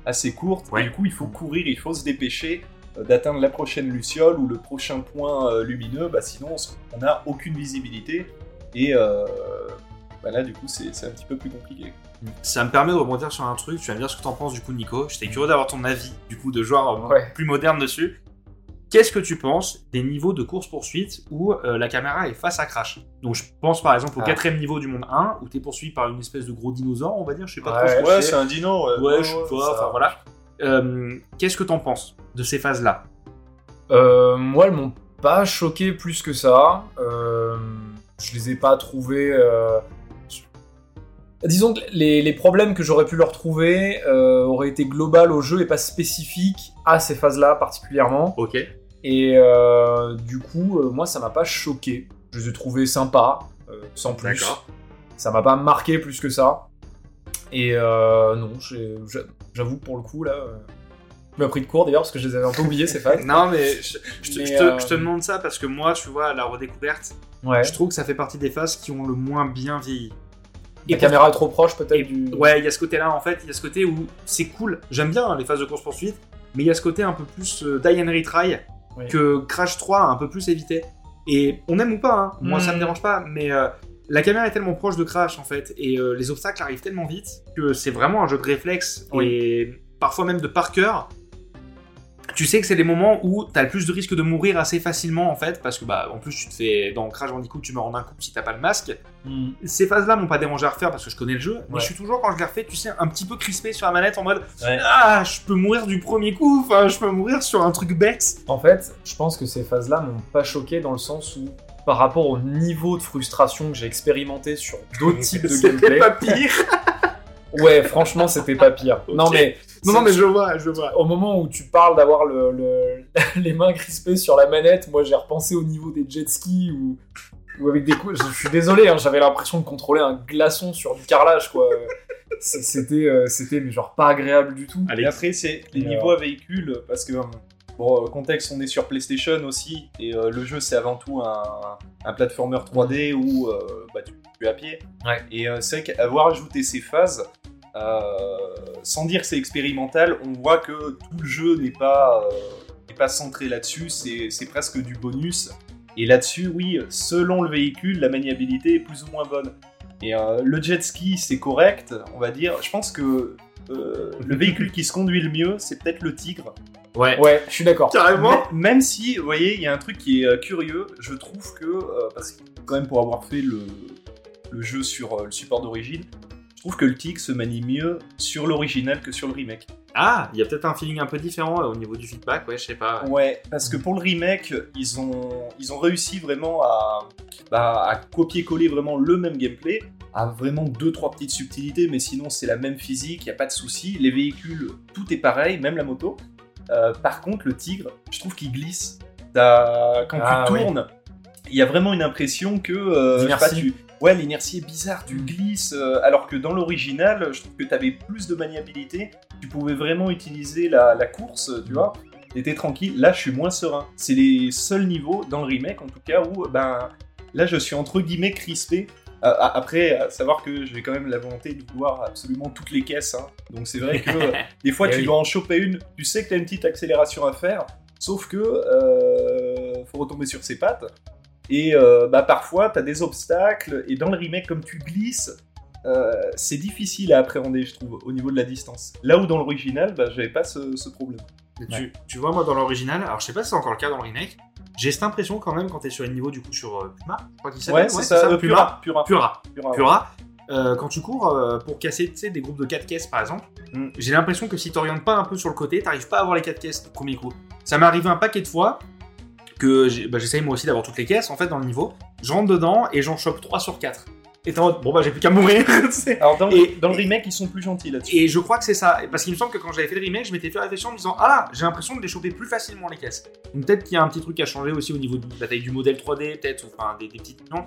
assez courte. Ouais. Et du coup, il faut courir, il faut se dépêcher d'atteindre la prochaine luciole ou le prochain point euh, lumineux, bah, sinon on n'a aucune visibilité. Et euh, bah, là, du coup, c'est un petit peu plus compliqué. Ça me permet de rebondir sur un truc. Tu vas me dire ce que t'en penses du coup, Nico. J'étais curieux d'avoir ton avis du coup de joueur euh, Ouais. plus moderne dessus. Qu'est-ce que tu penses des niveaux de course-poursuite où euh, la caméra est face à Crash? Donc je pense par exemple au Ah. quatrième niveau du monde 1 où t'es poursuivi par une espèce de gros dinosaure, on va dire, je sais pas Ouais, trop ce que Ouais, c'est. un dino. Ouais, Ouais, je sais pas, enfin voilà. Euh, Qu'est-ce que t'en penses de ces phases-là Euh, moi, elles m'ont pas choqué plus que ça. Euh, je les ai pas trouvés. euh, Disons que les, les problèmes que j'aurais pu leur trouver auraient été global au jeu et pas spécifiques à ces phases-là particulièrement. Ok. Et du coup, moi, ça m'a pas choqué. Je les ai trouvés sympas, sans plus. Ça m'a pas marqué plus que ça. Et euh, non, j'avoue pour le coup, là, euh, je m'ai pris de court d'ailleurs parce que je les avais un peu oubliés ces phases. Non mais je, je te, Mais, je te- euh, je te demande ça parce que moi, tu vois, à la redécouverte, Ouais. je trouve que ça fait partie des phases qui ont le moins bien vieilli. La pour- caméra est trop proche peut-être Et- du. Ouais, il y a ce côté-là en fait, il y a ce côté où c'est cool. J'aime bien hein, les phases de course-poursuite, mais il y a ce côté un peu plus euh, die and retry Oui. que Crash 3 a un peu plus évité. Et on aime ou pas, hein, moi ça me Mm. dérange pas, mais euh, la caméra est tellement proche de Crash en fait, et euh, les obstacles arrivent tellement vite que c'est vraiment un jeu de réflexe Oui. et parfois même de par cœur. Tu sais que c'est les moments où t'as le plus de risque de mourir assez facilement en fait, parce que bah en plus tu te fais dans Crash Bandicoot tu meurs en un coup si t'as pas le masque. Hmm. Ces phases-là m'ont pas dérangé à refaire parce que je connais le jeu, mais je suis toujours quand je les refais, tu sais, un petit peu crispé sur la manette en mode Ouais. ah je peux mourir du premier coup, enfin je peux mourir sur un truc bête. En fait, je pense que ces phases-là m'ont pas choqué dans le sens où, par rapport au niveau de frustration que j'ai expérimenté sur d'autres types de C'était gameplay, pas pire. ouais, franchement, c'était pas pire. Non mais, non non mais je vois, je vois. au moment où tu parles d'avoir le, le- les mains crispées sur la manette, moi j'ai repensé au niveau des jet skis ou, ou avec des coups. Je, suis désolé, hein, j'avais l'impression de contrôler un glaçon sur du carrelage, quoi. C'était, euh, c'était mais genre pas agréable du tout. Et Allez, après, c'est les niveaux à véhicules, parce que, euh, bon, euh, contexte, on est sur PlayStation aussi, et euh, le jeu, c'est avant tout un, un platformer 3D où euh, bah, tu, tu es à pied. Ouais. Et euh, c'est vrai qu'avoir ajouté ces phases, sans dire que c'est expérimental, on voit que tout le jeu n'est pas, n'est pas centré là-dessus, c'est c'est presque du bonus. Et là-dessus, oui, selon le véhicule, la maniabilité est plus ou moins bonne. Et le jet ski, c'est correct, on va dire. Je pense que le véhicule qui se conduit le mieux, c'est peut-être le tigre. Ouais. Ouais, je suis d'accord. Carrément. Mais- Même si, vous voyez, il y a un truc qui est euh, curieux, je trouve que, euh, parce que quand même pour avoir fait le, le jeu sur euh, le support d'origine, je trouve que le tigre se manie mieux sur l'original que sur le remake. Ah, il y a peut-être un feeling un peu différent euh, au niveau du feedback, ouais, je sais pas. Ouais, parce que pour le remake, ils ont, ils ont réussi vraiment à, bah, à copier-coller vraiment le même gameplay, à vraiment deux trois petites subtilités, mais sinon c'est la même physique, il y a pas de souci. Les véhicules, tout est pareil, même la moto. Euh, par contre, le tigre, je trouve qu'il glisse. T'as- Quand Ah, tu oui. tournes, il y a vraiment une impression que euh, je sais pas, tu- Ouais, l'inertie est bizarre, tu glisses, euh, alors que dans l'original, je trouve que tu avais plus de maniabilité, tu pouvais vraiment utiliser la, la course, tu vois, t'étais tranquille. Là, je suis moins serein. C'est les seuls niveaux, dans le remake en tout cas, où ben, là, je suis entre guillemets crispé. Euh, après, à savoir que j'ai quand même la volonté de voir absolument toutes les caisses. hein. Donc c'est vrai que des fois, Eh tu oui. dois en choper une, tu sais que tu as une petite accélération à faire, sauf que euh, faut retomber sur ses pattes. Et euh, bah, parfois, tu as des obstacles, et dans le remake, comme tu glisses, euh, c'est difficile à appréhender, je trouve, au niveau de la distance. Là où dans l'original, bah, j'avais pas ce, ce problème. Tu, tu vois, moi, dans l'original, alors je sais pas si c'est encore le cas dans le remake, j'ai cette impression quand même quand t'es sur un niveau du coup sur euh, Puma, je crois qu'il s'appelle. Ouais, c'est ça, euh, Puma. Pura. Pura. Pura. Pura. Euh, quand tu cours euh, pour casser des groupes de 4 caisses par exemple, Mm. j'ai l'impression que si t'orientes pas un peu sur le côté, t'arrives pas à avoir les 4 caisses du premier coup. Ça m'est arrivé un paquet de fois que bah, j'essaye moi aussi d'avoir toutes les caisses en fait dans le niveau. Je rentre dedans et j'en chope 3 sur 4. Et en mode, bon bah j'ai plus qu'à mourir. Alors dans, Et- dans le remake, ils sont plus gentils là-dessus. et je crois que c'est ça. Parce qu'il me semble que quand j'avais fait le remake, je m'étais fait réfléchir en me disant Ah là, j'ai l'impression de les choper plus facilement les caisses. Donc peut-être qu'il y a un petit truc à changer aussi au niveau de la taille du modèle 3D, peut-être, ou enfin des, des petites. Non.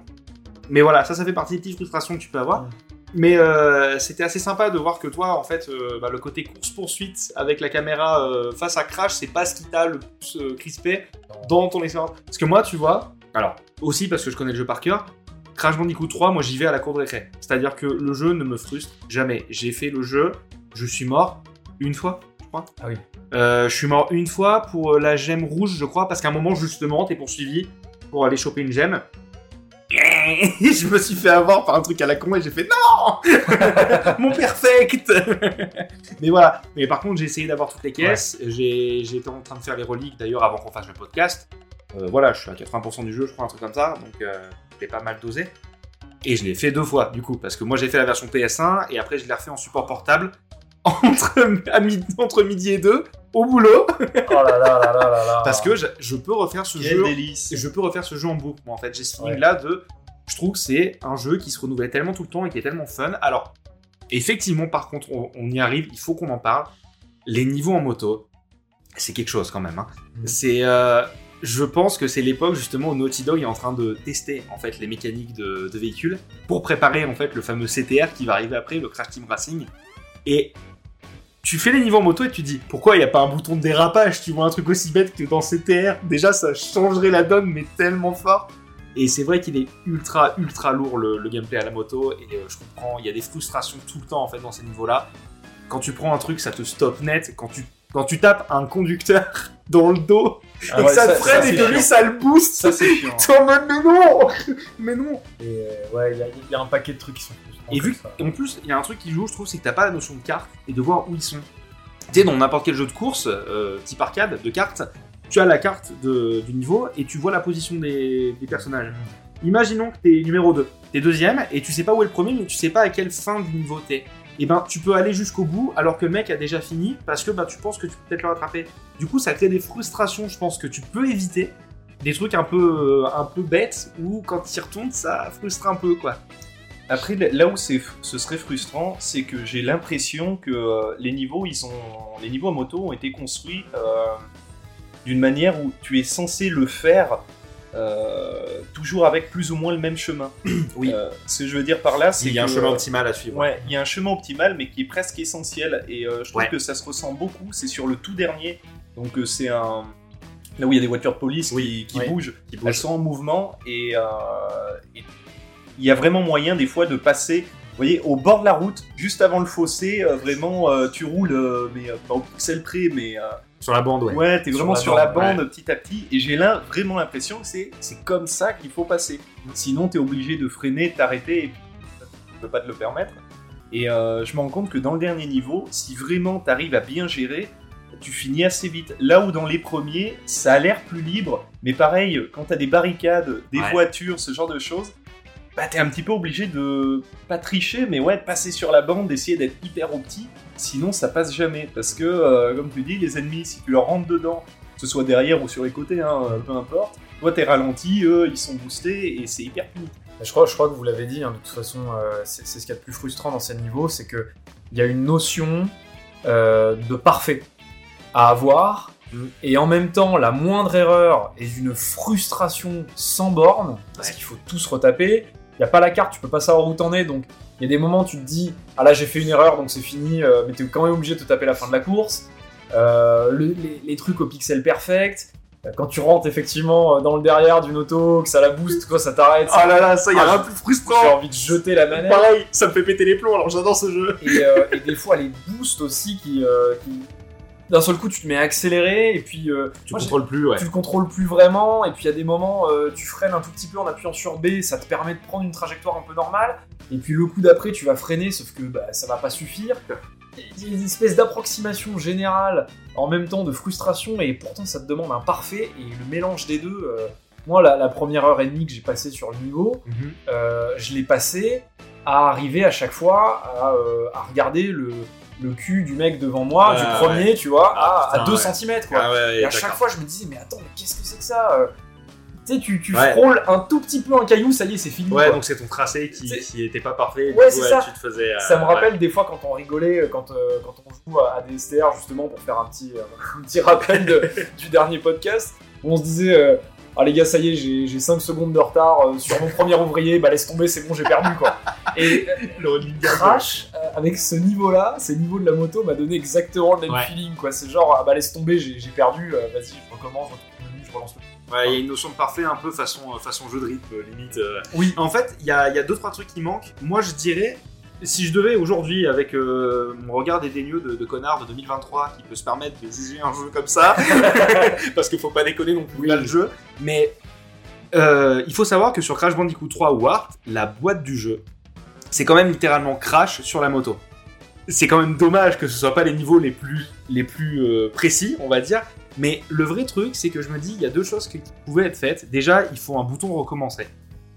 Mais voilà, ça, ça fait partie des petites frustrations que tu peux avoir. Mais euh, c'était assez sympa de voir que toi, en fait, euh, bah, le côté course-poursuite avec la caméra euh, face à Crash, c'est pas ce qui t'a le plus crispé dans ton expérience. Parce que moi, tu vois, alors, aussi parce que je connais le jeu par cœur, Crash Bandicoot 3, moi j'y vais à la cour de récré. C'est-à-dire que le jeu ne me frustre jamais. J'ai fait le jeu, je suis mort une fois, je crois. Ah oui. Euh, je suis mort une fois pour euh, la gemme rouge, je crois, parce qu'à un moment, justement, t'es poursuivi pour aller choper une gemme. Et je me suis fait avoir par un truc à la con et j'ai fait non Mon perfect Mais voilà. Mais par contre, j'ai essayé d'avoir toutes les caisses. J'ai- J'étais en train de faire les reliques d'ailleurs avant qu'on fasse le podcast. Euh, voilà, je suis à 80% du jeu, je crois, un truc comme ça. Donc, euh, je l'ai pas mal dosé. Et je l'ai fait deux fois, du coup, parce que moi j'ai fait la version PS1 et après je l'ai refait en support portable entre, à midi, entre midi et deux au boulot Oh là là là là là là. parce que je, je peux refaire ce Quel jeu délice. je peux refaire ce jeu en boucle moi en fait j'ai ce feeling Ouais. là de je trouve que c'est un jeu qui se renouvelle tellement tout le temps et qui est tellement fun alors effectivement par contre on, on y arrive il faut qu'on en parle les niveaux en moto c'est quelque chose quand même hein. Mm. c'est euh, je pense que c'est l'époque justement où Naughty Dog est en train de tester en fait les mécaniques de, véhicules pour préparer en fait le fameux CTR qui va arriver après le Crash Team Racing et tu fais les niveaux en moto et tu dis pourquoi il n'y a pas un bouton de dérapage Tu vois un truc aussi bête que dans CTR, déjà ça changerait la donne mais tellement fort. Et c'est vrai qu'il est ultra ultra lourd le, gameplay à la moto et euh, je comprends, il y a des frustrations tout le temps en fait dans ces niveaux-là. Quand tu prends un truc, ça te stoppe net. Quand tu quand tu tapes un conducteur dans le dos Ah et ouais, que ça, te freine c'est et que lui ça le booste, Ça, c'est chiant. t'es en mode mais non, mais non. Et euh, ouais, il y, a- il y a un paquet de trucs qui sont Et vu comme ça. Et en plus, il y a un truc qui joue, je trouve, c'est que t'as pas la notion de carte et de voir où ils sont. Tu sais, dans n'importe quel jeu de course, euh, type arcade, de cartes, tu as la carte de- du niveau et tu vois la position des, des personnages. Imaginons que t'es numéro 2, t'es deuxième et tu sais pas où est le premier, mais tu sais pas à quelle fin du niveau t'es. Et ben, tu peux aller jusqu'au bout alors que le mec a déjà fini parce que bah, tu penses que tu peux peut-être le rattraper. Du coup, ça crée des frustrations, je pense, que tu peux éviter. Des trucs un peu, euh, un peu bêtes où quand il retourne, ça frustre un peu quoi. Après, là où ce serait frustrant, c'est que j'ai l'impression que euh, les niveaux, ils sont, les niveaux à moto ont été construits euh, d'une manière où tu es censé le faire euh, toujours avec plus ou moins le même chemin. Oui. Euh, ce que je veux dire par là, c'est Il y a un chemin optimal à suivre. Ouais, il y a un chemin optimal, mais qui est presque essentiel. Et euh, je trouve Ouais. que ça se ressent beaucoup. C'est sur le tout dernier. Donc, c'est un. Là où il y a des voitures de police Oui, qui, bougent. Qui Elles sont en mouvement. Et il y a vraiment moyen, des fois, de passer. Vous voyez, au bord de la route, juste avant le fossé, vraiment, tu roules, mais pas au pixel près, mais Sur la bande, ouais. Ouais, t'es Sur vraiment sur la bande, petit à petit, et j'ai là vraiment l'impression que c'est c'est comme ça qu'il faut passer. Sinon, t'es obligé de freiner, t'arrêter, et puis tu peux pas te le permettre. Et euh, je me rends compte que dans le dernier niveau, si vraiment t'arrives à bien gérer, tu finis assez vite. Là où dans les premiers, ça a l'air plus libre, mais pareil, quand t'as des barricades, des Ouais. voitures, ce genre de choses, bah t'es un petit peu obligé de pas tricher, mais ouais, de passer sur la bande, d'essayer d'être hyper opti. Sinon, ça passe jamais. Parce que, euh, comme tu dis, les ennemis, si tu leur rentres dedans, que ce soit derrière ou sur les côtés, hein, euh, peu importe, toi t'es ralenti, eux ils sont boostés et c'est hyper punitif. Mais Je crois, je crois que vous l'avez dit, hein, de toute façon, euh, c'est ce qu'il y a de plus frustrant dans ces niveaux, c'est que il y a une notion euh, de parfait à avoir, Mm. et en même temps, la moindre erreur est d'une frustration sans borne, parce Ouais. qu'il faut tout se retaper. Il n'y a pas la carte, tu peux pas savoir où t'en es, donc il y a des moments où tu te dis, ah là j'ai fait une erreur, donc c'est fini, euh, mais t'es quand même obligé de te taper la fin de la course. Euh, le- les, les trucs au pixel perfect, euh, quand tu rentres effectivement euh, dans le derrière d'une auto, que ça la booste, quoi, ça t'arrête, Ah là là, ça y a Ah, rien de plus j'ai frustrant. envie de jeter la manette. Pareil, ça me fait péter les plombs, alors j'adore ce jeu. Et, euh, et des fois, les boosts aussi qui. qui- D'un seul coup, tu te mets à accélérer et puis euh, Tu moi, contrôles plus, ouais. tu le contrôles plus vraiment. Et puis il y a des moments, euh, tu freines un tout petit peu en appuyant sur B, ça te permet de prendre une trajectoire un peu normale. Et puis le coup d'après, tu vas freiner, sauf que bah, ça va pas suffire. Il y a une espèce d'approximation générale, en même temps de frustration, et pourtant ça te demande un parfait. Et le mélange des deux, euh, moi, la, la première heure et demie que j'ai passée sur le niveau, euh, je l'ai passé à arriver à chaque fois à, à regarder le, le cul du mec devant moi, Ouais, du ouais. premier, tu vois, Ah, à, à putain, 2 ouais. cm quoi. Ah ouais, Et à chaque fois, je me disais, mais attends, mais qu'est-ce que c'est que ça euh Tu sais, tu, frôles un tout petit peu un caillou, ça y est, c'est fini. Ouais, quoi. donc c'est ton tracé qui, qui était pas parfait. Ouais, c'est ça. Tu te faisais. euh, Ça me rappelle des fois quand on rigolait, euh, quand, euh, quand on joue à, à des STR justement pour faire un petit, euh, un petit rappel de- du dernier podcast, où on se disait Ah les gars, ça y est, j'ai- j'ai 5 secondes de retard euh, sur mon premier ouvrier, bah laisse tomber, c'est bon, j'ai perdu quoi. Et euh, Le. Crash, euh, avec ce niveau-là, ce niveau de la moto m'a donné exactement le même Ouais. feeling quoi. C'est genre, ah bah laisse tomber, j'ai j'ai perdu, euh, vas-y, je recommence, je retourne je relance le Ouais, il y a une notion de parfait un peu façon, façon jeu de rythme, limite. Oui. En fait, il y a, y a deux, trois trucs qui manquent. Moi, je dirais, si je devais aujourd'hui, avec euh, mon regard dédaigneux de, de connard de 2023, qui peut se permettre de juger un jeu comme ça, parce qu'il faut pas déconner non plus Oui. là le jeu, mais euh, il faut savoir que sur Crash Bandicoot 3 ou Art, la boîte du jeu, c'est quand même littéralement Crash sur la moto. C'est quand même dommage que ce soit pas les niveaux les plus, les plus euh, précis, on va dire, mais le vrai truc, c'est que je me dis, il y a deux choses qui pouvaient être faites. Déjà, il faut un bouton recommencer.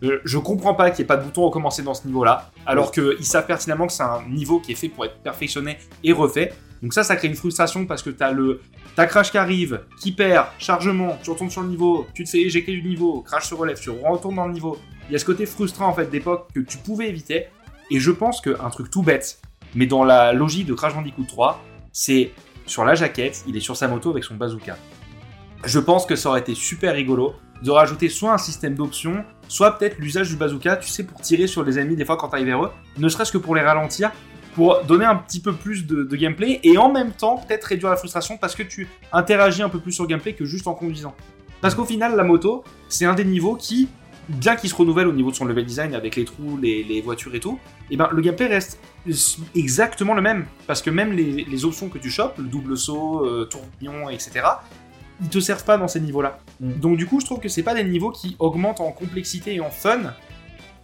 Je comprends pas qu'il n'y ait pas de bouton recommencer dans ce niveau-là, alors qu'ils savent pertinemment que c'est un niveau qui est fait pour être perfectionné et refait. Donc ça, ça crée une frustration parce que t'as le t'as Crash qui arrive, qui perd, chargement, tu retournes sur le niveau, tu te fais éjecter du niveau, Crash se relève, tu retournes dans le niveau. Il y a ce côté frustrant en fait d'époque que tu pouvais éviter. Et je pense qu'un truc tout bête, mais dans la logique de Crash Bandicoot 3, c'est sur la jaquette, il est sur sa moto avec son bazooka. Je pense que ça aurait été super rigolo de rajouter soit un système d'options, soit peut-être l'usage du bazooka, tu sais, pour tirer sur les ennemis des fois quand t'arrives vers eux, ne serait-ce que pour les ralentir, pour donner un petit peu plus de, gameplay et en même temps peut-être réduire la frustration parce que tu interagis un peu plus sur gameplay que juste en conduisant. Parce qu'au final, la moto, c'est un des niveaux qui, bien qu'il se renouvelle au niveau de son level design avec les trous, les, voitures et tout, et ben le gameplay reste exactement le même. Parce que même les, les options que tu chopes, le double saut, euh, tourbillon, etc., ils te servent pas dans ces niveaux-là. Mm. Donc du coup, je trouve que c'est pas des niveaux qui augmentent en complexité et en fun,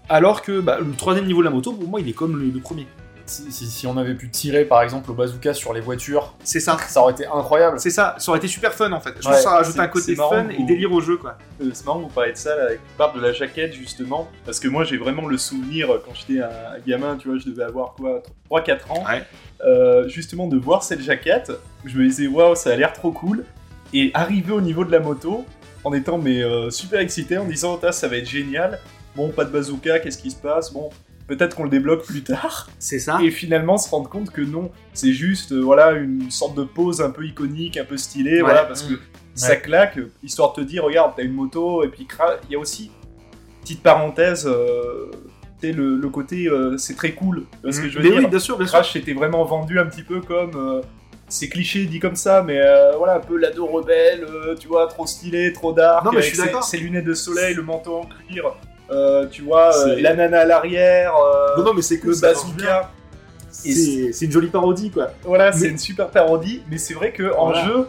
alors que bah, le troisième niveau de la moto, pour moi, il est comme le, le premier. Si, si- si on avait pu tirer par exemple au bazooka sur les voitures, C'est ça. ça aurait été incroyable. C'est ça, ça aurait été super fun en fait. Je que ça rajoute un côté fun et délire au jeu quoi. Euh, C'est marrant vous parlez de ça, là, avec parles de la jaquette justement, parce que moi j'ai vraiment le souvenir euh, quand j'étais un gamin, tu vois, je devais avoir quoi, 3-4 ans, Ouais. euh, justement de voir cette jaquette, je me disais waouh, ça a l'air trop cool, et arriver au niveau de la moto, en étant mais euh, super excité, en disant Ah, ça va être génial, bon pas de bazooka, qu'est-ce qui se passe, bon peut-être qu'on le débloque plus tard, C'est ça. et finalement se rendre compte que non, c'est juste euh, voilà une sorte de pose un peu iconique, un peu stylée, voilà, parce que ça claque, histoire de te dire, regarde, t'as une moto, et puis cra- il y a aussi, petite parenthèse, euh, le, le côté, euh, c'est très cool, parce que je veux Mais dire, oui, bien sûr, bien sûr. Crash était vraiment vendu un petit peu comme, euh, c'est cliché dit comme ça, mais euh, voilà, un peu l'ado rebelle, euh, tu vois, trop stylé, trop dark, Non, mais je avec suis ses- d'accord. ses lunettes de soleil, le manteau en cuir, euh, tu vois, la nana à l'arrière, Non, non, mais c'est que le bazooka. C'est une jolie parodie quoi. voilà, c'est une super parodie, mais c'est vrai que en Voilà. jeu,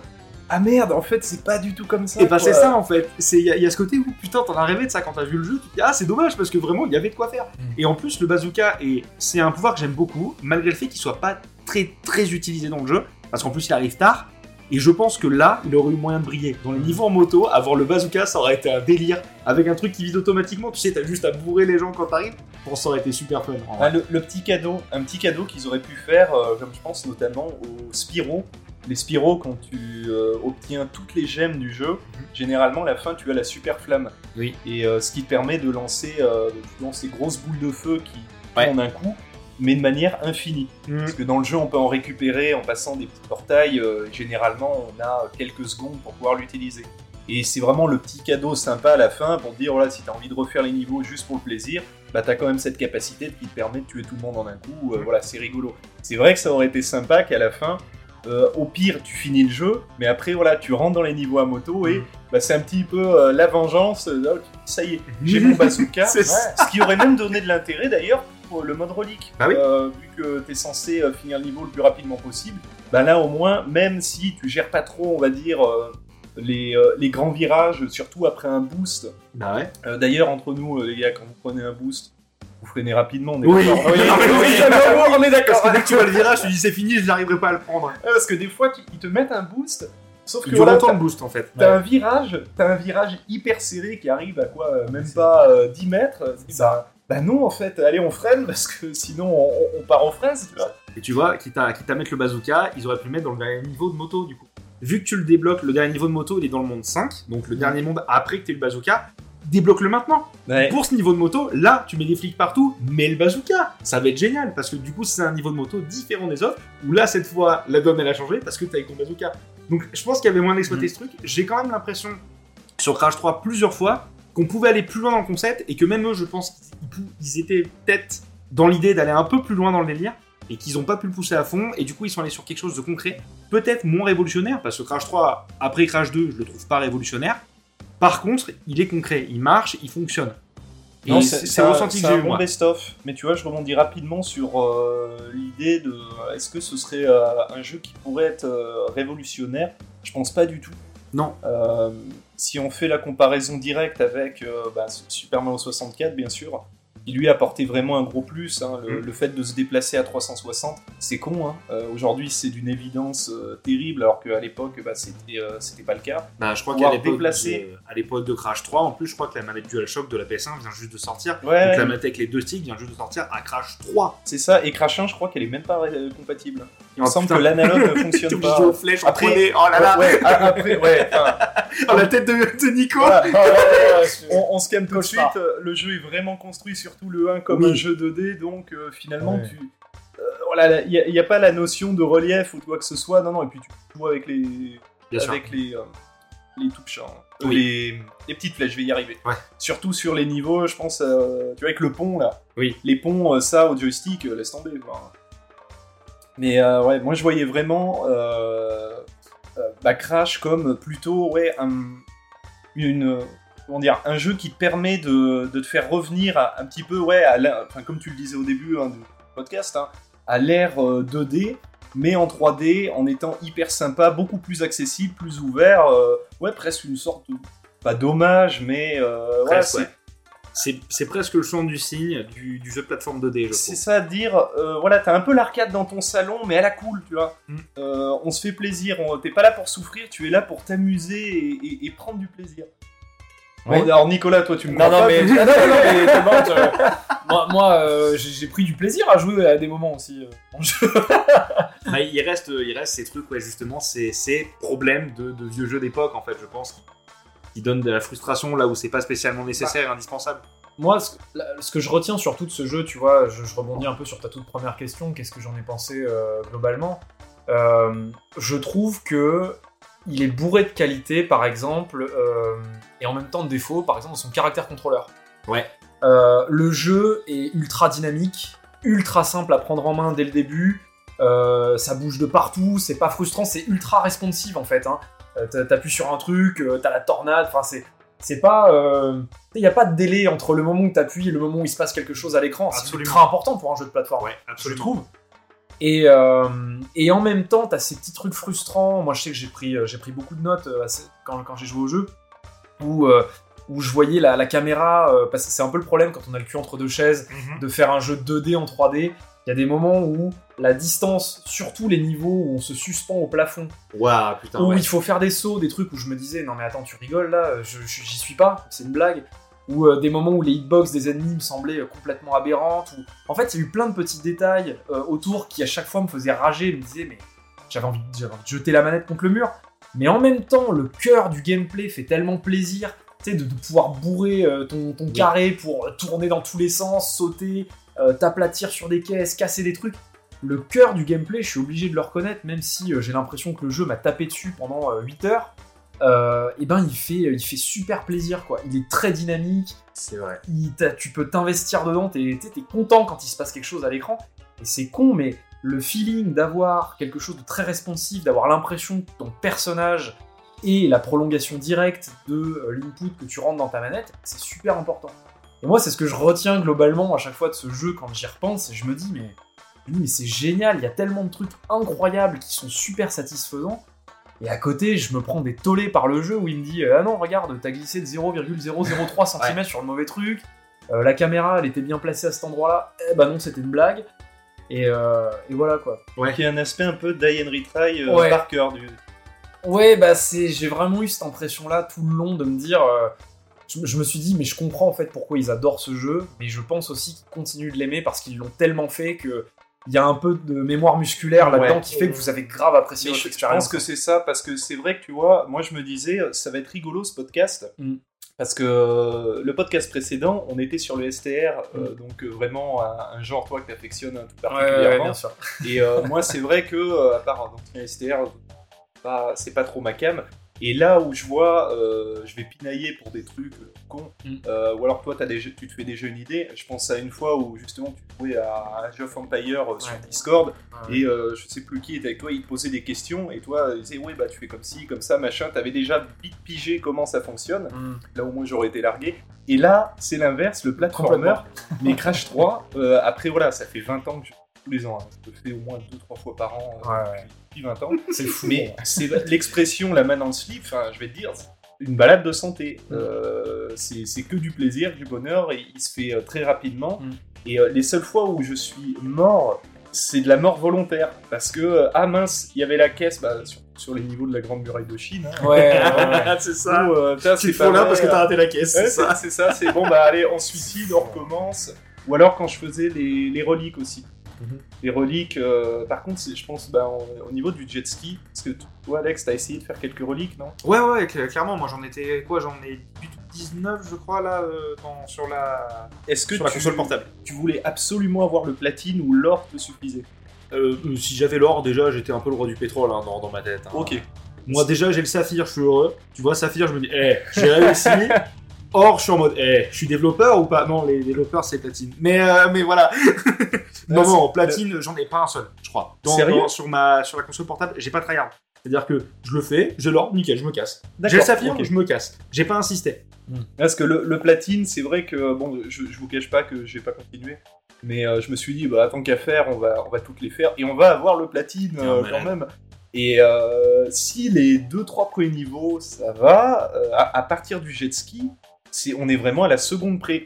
ah merde, en fait, c'est pas du tout comme ça. Et bah quoi. c'est ça en fait. Il y, a- il y a ce côté où putain t'en as rêvé de ça quand t'as vu le jeu. Tu te dis ah c'est dommage parce que vraiment il y avait de quoi faire. Mm. Et en plus le bazooka c'est un pouvoir que j'aime beaucoup malgré le fait qu'il soit pas très très utilisé dans le jeu parce qu'en plus il arrive tard. Et je pense que là, il aurait eu moyen de briller. Dans les niveaux en moto, avoir le bazooka, ça aurait été un délire. Avec un truc qui vise automatiquement, tu sais, t'as juste à bourrer les gens quand t'arrives. Bon, ça aurait été super fun. Ah, le, le petit cadeau, un petit cadeau qu'ils auraient pu faire, euh, comme je pense notamment aux Spyro. Les Spyro, quand tu euh, obtiens toutes les gemmes du jeu, généralement à la fin tu as la super flamme. Oui. Et euh, ce qui te permet de lancer, de lancer grosses boules de feu qui Ouais. tournent d'un coup, mais de manière infinie. Mm. Parce que dans le jeu, on peut en récupérer en passant des petits portails. euh, généralement, on a quelques secondes pour pouvoir l'utiliser. Et c'est vraiment le petit cadeau sympa à la fin pour te dire voilà, si t'as envie de refaire les niveaux juste pour le plaisir, bah t'as quand même cette capacité qui te permet de tuer tout le monde en un coup. euh, voilà, c'est rigolo. C'est vrai que ça aurait été sympa qu'à la fin, euh, au pire, tu finis le jeu, mais après, voilà, tu rentres dans les niveaux à moto et bah, c'est un petit peu euh, la vengeance. euh, oh, ça y est, j'ai mon bazooka. Ce qui aurait même donné de l'intérêt d'ailleurs pour le mode relique. Bah oui. Euh, vu que tu es censé euh, finir le niveau le plus rapidement possible, bah là au moins, même si tu gères pas trop, on va dire, euh, les, euh, les grands virages, surtout après un boost. Bah ouais. D'ailleurs, entre nous, les gars, quand vous prenez un boost, vous freinez rapidement. On est Oui. d'accord Oui, Ah, oui, on est d'accord. Parce que dès que tu vois le virage, tu dis c'est fini, je n'arriverai pas à le prendre. Parce que des fois, tu- ils te mettent un boost, sauf que voilà, t'as- le boost en fait. T'as un virage, t'as un virage hyper serré qui arrive à quoi Même pas euh, 10 mètres. Et Bah, non en fait, allez on freine parce que sinon on, on part en fraise. Tu vois Et tu vois, quitte à, quitte à mettre le bazooka, ils auraient pu le mettre dans le dernier niveau de moto, du coup. Vu que tu le débloques, le dernier niveau de moto, il est dans le monde 5, donc le dernier monde après que tu aies le bazooka, débloque-le maintenant. Ouais. Pour ce niveau de moto, là, tu mets des flics partout, mets le bazooka. Ça va être génial, parce que du coup, c'est un niveau de moto différent des autres, où là, cette fois, la donne, elle a changé, parce que t'as avec ton bazooka. Donc, je pense qu'il y avait moins d'exploiter Mhm. ce truc. J'ai quand même l'impression, sur Crash 3, plusieurs fois, qu'on pouvait aller plus loin dans le concept, et que même eux, je pense ils étaient peut-être dans l'idée d'aller un peu plus loin dans le délire, et qu'ils n'ont pas pu le pousser à fond, et du coup, ils sont allés sur quelque chose de concret, peut-être moins révolutionnaire, parce que Crash 3, après Crash 2, je le trouve pas révolutionnaire. Par contre, il est concret, il marche, il fonctionne. Et Non, c'est un- ressenti que un bon best-of. Mais tu vois, je rebondis rapidement sur euh, l'idée de est-ce que ce serait euh, un jeu qui pourrait être euh, révolutionnaire? Je pense pas du tout. Non. Si on fait la comparaison directe avec Super Mario 64, bien sûr, il lui a apporté vraiment un gros plus. hein, le, Mm. le fait de se déplacer à 360, c'est con. hein. Euh, Aujourd'hui, c'est d'une évidence euh, terrible, alors qu'à l'époque, bah, c'était euh, pas le cas. Bah, je crois qu'à l'époque déplacer. de, à l'époque de Crash 3, en plus, je crois que la manette DualShock de la PS1 vient juste de sortir. Ouais, Donc la manette avec les deux sticks vient juste de sortir à Crash 3. c'est ça. Et Crash 1, je crois qu'elle est même pas compatible. Il me Oh, semble que l'analogue ne fonctionne pas. aux flèches Après- 3D. Oh là là Ouais, après, ouais, Oh, la tête de, de Nico voilà. On, on se calme tout de suite. Le jeu est vraiment construit, surtout le 1, comme Oui. un jeu 2D, donc euh, finalement, Ouais. tu. euh, voilà, il n'y a, pas la notion de relief ou quoi que ce soit, non, non, et puis tu joues avec les, Bien sûr. avec les, euh, les touches, hein. Oui. les, les petites flèches, je vais y arriver. Ouais. Surtout sur les niveaux, je pense, euh, tu vois, avec le pont là. Oui. Les ponts, euh, ça, au joystick, euh, laisse tomber. quoi. Mais euh, ouais, moi je voyais vraiment euh, euh, bah, Crash comme plutôt ouais, un, une, comment dire, un jeu qui te permet de, de te faire revenir à- un petit peu, ouais, à enfin, comme tu le disais au début hein, du podcast, hein, à l'ère euh, 2D, mais en 3D, en étant hyper sympa, beaucoup plus accessible, plus ouvert, euh, ouais, presque une sorte de, pas d'hommage, mais euh, ouais, c'est- ouais. C'est presque le chant du signe du, du jeu de plateforme 2D, je C'est trouve. ça à dire, euh, voilà, t'as un peu l'arcade dans ton salon, mais à la cool, tu vois. Mm. Euh, on se fait plaisir, on- t'es pas là pour souffrir, tu es là pour t'amuser et, et- et prendre du plaisir. Ouais. Bon, alors Nicolas, toi tu me Non, non, pas, mais, non, mais je- moi, moi, euh, j'ai pris du plaisir à jouer à des moments aussi euh, en jeu. Ah, il, reste, il reste ces trucs, ouais, justement, ces, ces problèmes de, de vieux jeux d'époque, en fait, je pense, qui, qui donnent de la frustration là où c'est pas spécialement nécessaire et indispensable. Moi, ce que, la- ce que je retiens surtout de ce jeu, tu vois, je, je rebondis un peu sur ta toute première question, qu'est-ce que j'en ai pensé euh, globalement Euh, Je trouve que il est bourré de qualité, par exemple, euh, et en même temps de défauts, par exemple, dans son caractère contrôleur. Ouais. Euh, le jeu est ultra dynamique, ultra simple à prendre en main dès le début. euh, ça bouge de partout, c'est pas frustrant, c'est ultra responsive en fait. Hein. T'a- T'appuies sur un truc, t'as la tornade, enfin c'est c'est pas. Il n'y a pas de délai entre le moment où t'appuies et le moment où il se passe quelque chose à l'écran. C'est Absolument. ultra important pour un jeu de plateforme Ouais, je absolument. trouve. Et, euh, et en même temps, t'as ces petits trucs frustrants. Moi, je sais que j'ai pris, euh, j'ai pris beaucoup de notes euh, quand, quand j'ai joué au jeu, où, où je voyais la, la caméra, euh, parce que c'est un peu le problème quand on a le cul entre deux chaises, Mhm. de faire un jeu 2D en 3D. Il y a des moments où la distance, surtout les niveaux où on se suspend au plafond, Ouah, putain, où ouais. il faut faire des sauts, des trucs où je me disais non mais attends tu rigoles là, j'y suis pas, c'est une blague. Ou euh, des moments où les hitbox des ennemis me semblaient euh, complètement aberrantes. Ou... En fait, il y a eu plein de petits détails euh, autour qui à chaque fois me faisaient rager, me disaient mais j'avais envie, de- j'avais envie de jeter la manette contre le mur. Mais en même temps, le cœur du gameplay fait tellement plaisir, tu sais, de, de pouvoir bourrer ton, carré pour tourner dans tous les sens, sauter, t'aplatir sur des caisses, casser des trucs. Le cœur du gameplay, je suis obligé de le reconnaître, même si j'ai l'impression que le jeu m'a tapé dessus pendant euh, 8 heures. Euh, et ben il fait, il fait super plaisir quoi. Il est très dynamique, C'est vrai. il tu peux t'investir dedans, t'es content quand il se passe quelque chose à l'écran. Et c'est con, mais le feeling d'avoir quelque chose de très responsif, d'avoir l'impression que ton personnage est la prolongation directe de euh, l'input que tu rentres dans ta manette, c'est super important. Et moi, c'est ce que je retiens globalement à chaque fois de ce jeu quand j'y repense, et je me dis, mais, mais c'est génial, il y a tellement de trucs incroyables qui sont super satisfaisants. Et à côté, je me prends des tollés par le jeu où il me dit Ah non, regarde, t'as glissé de 0,003 cm sur le mauvais truc. Euh, la caméra, elle était bien placée à cet endroit-là. Eh bah non, c'était une blague. Et, euh, et voilà quoi. qui a un aspect un peu die and retry euh, Ouais. par cœur du. Ouais, bah c'est, j'ai vraiment eu cette impression-là tout le long de me dire. euh, je, me- je me suis dit, mais je comprends en fait pourquoi ils adorent ce jeu, mais je pense aussi qu'ils continuent de l'aimer parce qu'ils l'ont tellement fait que il y a un peu de mémoire musculaire là-dedans Ouais. qui fait que vous avez grave apprécié votre je, je expérience. pense que c'est ça, parce que c'est vrai que tu vois, moi je me disais, ça va être rigolo ce podcast. Mm. Parce que euh, le podcast précédent, on était sur le STR, euh, donc euh, vraiment un, un genre toi que tu affectionnes tout Ouais, ouais, ouais, particulièrement. bien sûr. Et euh, moi, c'est vrai que, euh, à part STR, pas- c'est pas trop ma cam. Et là où je vois, euh, je vais pinailler pour des trucs cons, Mm. euh, ou alors toi, as des jeux- tu te fais des jeux une idée. Je pense à une fois où justement tu jouais à Age of Empire euh, sur Ouais. Discord, Ouais. et euh, je sais plus qui était avec toi, il te posait des questions, et toi, il disait, ouais, bah tu fais comme ci, comme ça, machin. T'avais déjà vite pigé comment ça fonctionne, Mm. là où moi j'aurais été largué. Et là, c'est l'inverse, le platformer, mais Crash 3, euh, après voilà, ça fait 20 ans que je tous les ans, hein. je le fais au moins 2-3 fois par an euh, Ouais, ouais. depuis 20 ans. C'est fou. Mais c'est l'expression la main dans le slip, je vais te dire, une balade de santé. Euh, c'est que du plaisir, du bonheur, et il se fait euh, très rapidement. Mm. Et les seules fois où je suis mort, c'est de la mort volontaire. Parce que, ah mince, il y avait la caisse bah, sur, sur les niveaux de la Grande Muraille de Chine. hein. Ouais, c'est Où, euh, Tu te là parce que t'as raté la caisse, Ouais, c'est ça. c'est c'est ça, c'est bon, bah allez, on suicide, on recommence. Ou alors quand je faisais les, les reliques aussi. Mhm. Les reliques, euh, par contre, je pense bah, au, au niveau du jet ski, parce que toi, Alex, t'as essayé de faire quelques reliques, non? Ouais, ouais, cl- clairement, moi j'en étais quoi J'en ai 19, je crois, là, euh, dans- sur la, Est-ce que sur la tu, console portable. tu voulais absolument avoir le platine ou l'or te suffisait? Euh, si j'avais l'or, déjà, j'étais un peu le roi du pétrole hein, dans, dans ma tête. hein. Ok. Moi, déjà, j'ai le saphir, je suis heureux. Tu vois, saphir, je me dis, eh, j'ai réussi. Or, je suis en mode, eh, je suis développeur ou pas? Non, les développeurs, c'est platine. Mais, euh, mais voilà. non, non, platine, j'en ai pas un seul, je crois. Dans- Sérieux? dans- sur, ma, sur la console portable, j'ai pas de tryhard. C'est-à-dire que je le fais, j'ai l'or, nickel, je me casse. J'ai le saphir, ok. je me casse. J'ai pas insisté. Parce que le, le platine, c'est vrai que, bon, je, je vous cache pas que j'ai pas continué. Mais euh, je me suis dit, bah, tant qu'à faire, on va, on va toutes les faire. Et on va avoir le platine euh, quand même. Et euh, si les 2-3 premiers niveaux, ça va, euh, à, à partir du jet ski, c'est, on est vraiment à la seconde près.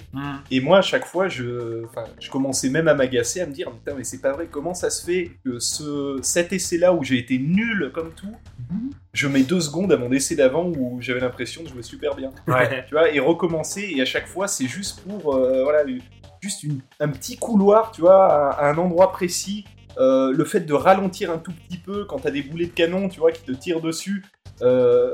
Et moi, à chaque fois, je, je commençais même à m'agacer, à me dire, putain, mais c'est pas vrai, comment ça se fait que ce, cet essai-là où j'ai été nul comme tout, je mets deux secondes à mon essai d'avant où j'avais l'impression de jouer super bien. Ouais. Tu vois, et recommencer, et à chaque fois, c'est juste pour, euh, voilà, juste une- un petit couloir, tu vois, à, à un endroit précis. Euh, le fait de ralentir un tout petit peu quand t'as des boulets de canon, tu vois, qui te tirent dessus, euh,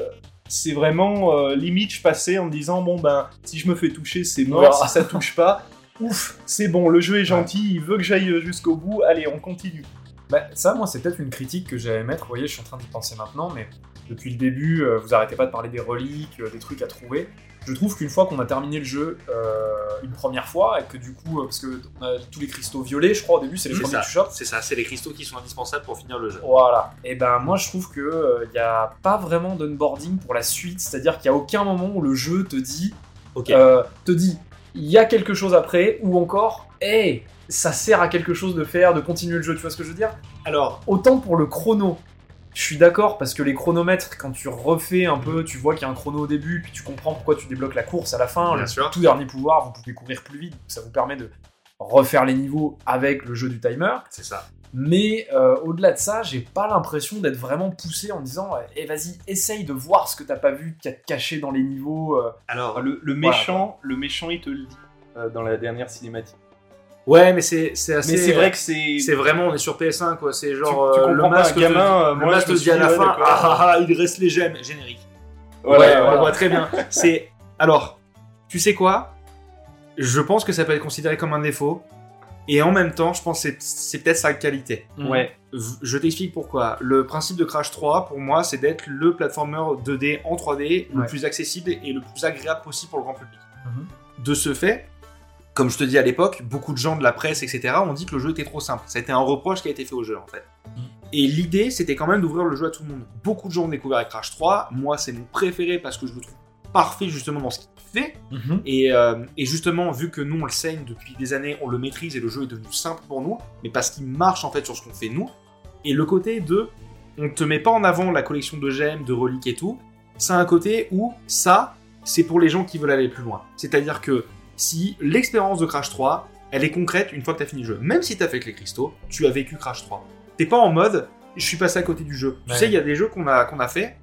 c'est vraiment euh, limite. Je passais en me disant bon ben, si je me fais toucher, c'est mort. Si ça touche pas, ouf, c'est bon. Le jeu est gentil, il veut que j'aille jusqu'au bout. Allez, on continue. Bah, ça, moi, c'est peut-être une critique que j'allais mettre. Vous voyez, je suis en train d'y penser maintenant, mais depuis le début, euh, vous arrêtez pas de parler des reliques, euh, des trucs à trouver. Je trouve qu'une fois qu'on a terminé le jeu euh, une première fois, et que du coup, euh, parce que on a tous les cristaux violets, je crois, au début, c'est les premiers ça. C'est ça, c'est les cristaux qui sont indispensables pour finir le jeu. Voilà. Et ben moi je trouve que il n'y a pas vraiment d'onboarding pour la suite, c'est-à-dire qu'il y a aucun moment où le jeu te dit, Ok. euh, te dit, il y a quelque chose après, ou encore, hey, ça sert à quelque chose de faire, de continuer le jeu. Tu vois ce que je veux dire? Alors, Autant pour le chrono. Je suis d'accord parce que les chronomètres, quand tu refais un peu, tu vois qu'il y a un chrono au début, puis tu comprends pourquoi tu débloques la course à la fin. Bien le sûr. tout dernier pouvoir, vous pouvez courir plus vite, ça vous permet de refaire les niveaux avec le jeu du timer. c'est ça. Mais euh, au-delà de ça, j'ai pas l'impression d'être vraiment poussé en disant Eh vas-y, essaye de voir ce que t'as pas vu, qu'il y a de caché dans les niveaux. euh. Alors, Le, le méchant, le méchant, il te le dit euh, dans la dernière cinématique. Ouais, mais c'est c'est assez. Mais c'est vrai que c'est. C'est vraiment, on est sur PS1 quoi. C'est genre Tu- tu euh, le pas, un masque, te- gamin, euh, le moi, masque fin, ouais, ah ah ah, il reste les gemmes, générique. Voilà, ouais, voilà. on voit très bien. C'est alors, tu sais quoi? Je pense que ça peut être considéré comme un défaut, et en même temps, je pense que c'est- c'est peut-être sa qualité. Ouais. V- Je t'explique pourquoi. Le principe de Crash 3, pour moi, c'est d'être le platformer 2D en 3D le Ouais. plus accessible et le plus agréable possible pour le grand public. Mhm. De ce fait, comme je te dis à l'époque, beaucoup de gens de la presse, etc., ont dit que le jeu était trop simple. C'était un reproche qui a été fait au jeu, en fait. Mhm. Et l'idée, c'était quand même d'ouvrir le jeu à tout le monde. Beaucoup de gens ont découvert Crash 3. Moi, c'est mon préféré parce que je le trouve parfait justement dans ce qu'il fait. Mhm. Et, euh, et justement, vu que nous on le saigne depuis des années, on le maîtrise et le jeu est devenu simple pour nous, mais parce qu'il marche en fait sur ce qu'on fait nous. Et le côté de, on te met pas en avant la collection de gemmes, de reliques et tout. C'est un côté où ça, c'est pour les gens qui veulent aller plus loin. C'est-à-dire que si l'expérience de Crash 3, elle est concrète une fois que tu as fini le jeu, même si tu as fait que les cristaux, tu as vécu Crash 3. T'es pas en mode, je suis passé à côté du jeu. Tu sais, il y a des jeux qu'on a, qu'on a fait.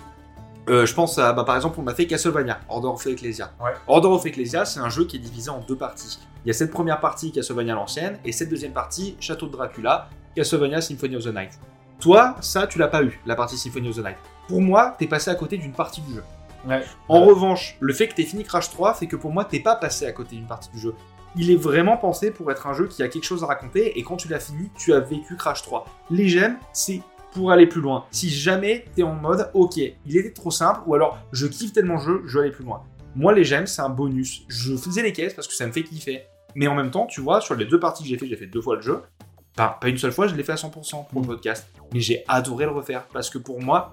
euh, je pense à, bah, par exemple, on a fait Castlevania, Order of Ecclesia. Ouais. Order of Ecclesia, c'est un jeu qui est divisé en deux parties. Il y a cette première partie Castlevania l'ancienne et cette deuxième partie Château de Dracula Castlevania Symphony of the Night. Toi, ça, tu l'as pas eu, la partie Symphony of the Night. Pour moi, t'es passé à côté d'une partie du jeu. Ouais. En Ouais. revanche, le fait que t'aies fini Crash 3 fait que pour moi, t'es pas passé à côté d'une partie du jeu. Il est vraiment pensé pour être un jeu qui a quelque chose à raconter, et quand tu l'as fini, tu as vécu Crash 3. Les gemmes, c'est pour aller plus loin. Si jamais t'es en mode, ok, il était trop simple, ou alors je kiffe tellement le jeu, je veux aller plus loin. Moi, les gemmes, c'est un bonus. Je faisais les caisses parce que ça me fait kiffer. Mais en même temps, tu vois, sur les deux parties que j'ai fait, j'ai fait deux fois le jeu. Enfin, pas une seule fois, je l'ai fait à 100% pour le podcast. Mais j'ai adoré le refaire parce que pour moi,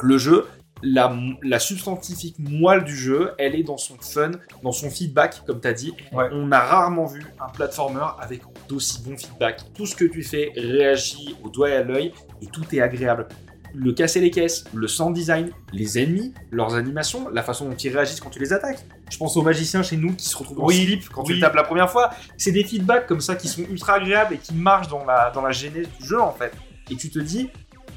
le jeu, la, la substantifique moelle du jeu, elle est dans son fun, dans son feedback, comme tu as dit. Ouais. On a rarement vu un platformer avec d'aussi bon feedback. Tout ce que tu fais réagit au doigt et à l'œil et tout est agréable. Le casser les caisses, le sound design, les ennemis, leurs animations, la façon dont ils réagissent quand tu les attaques. Je pense aux magiciens chez nous qui se retrouvent en Oui, slip quand tu oui. le tapes la première fois. C'est des feedbacks comme ça qui sont ultra agréables et qui marchent dans la, dans la genèse du jeu en fait. Et tu te dis,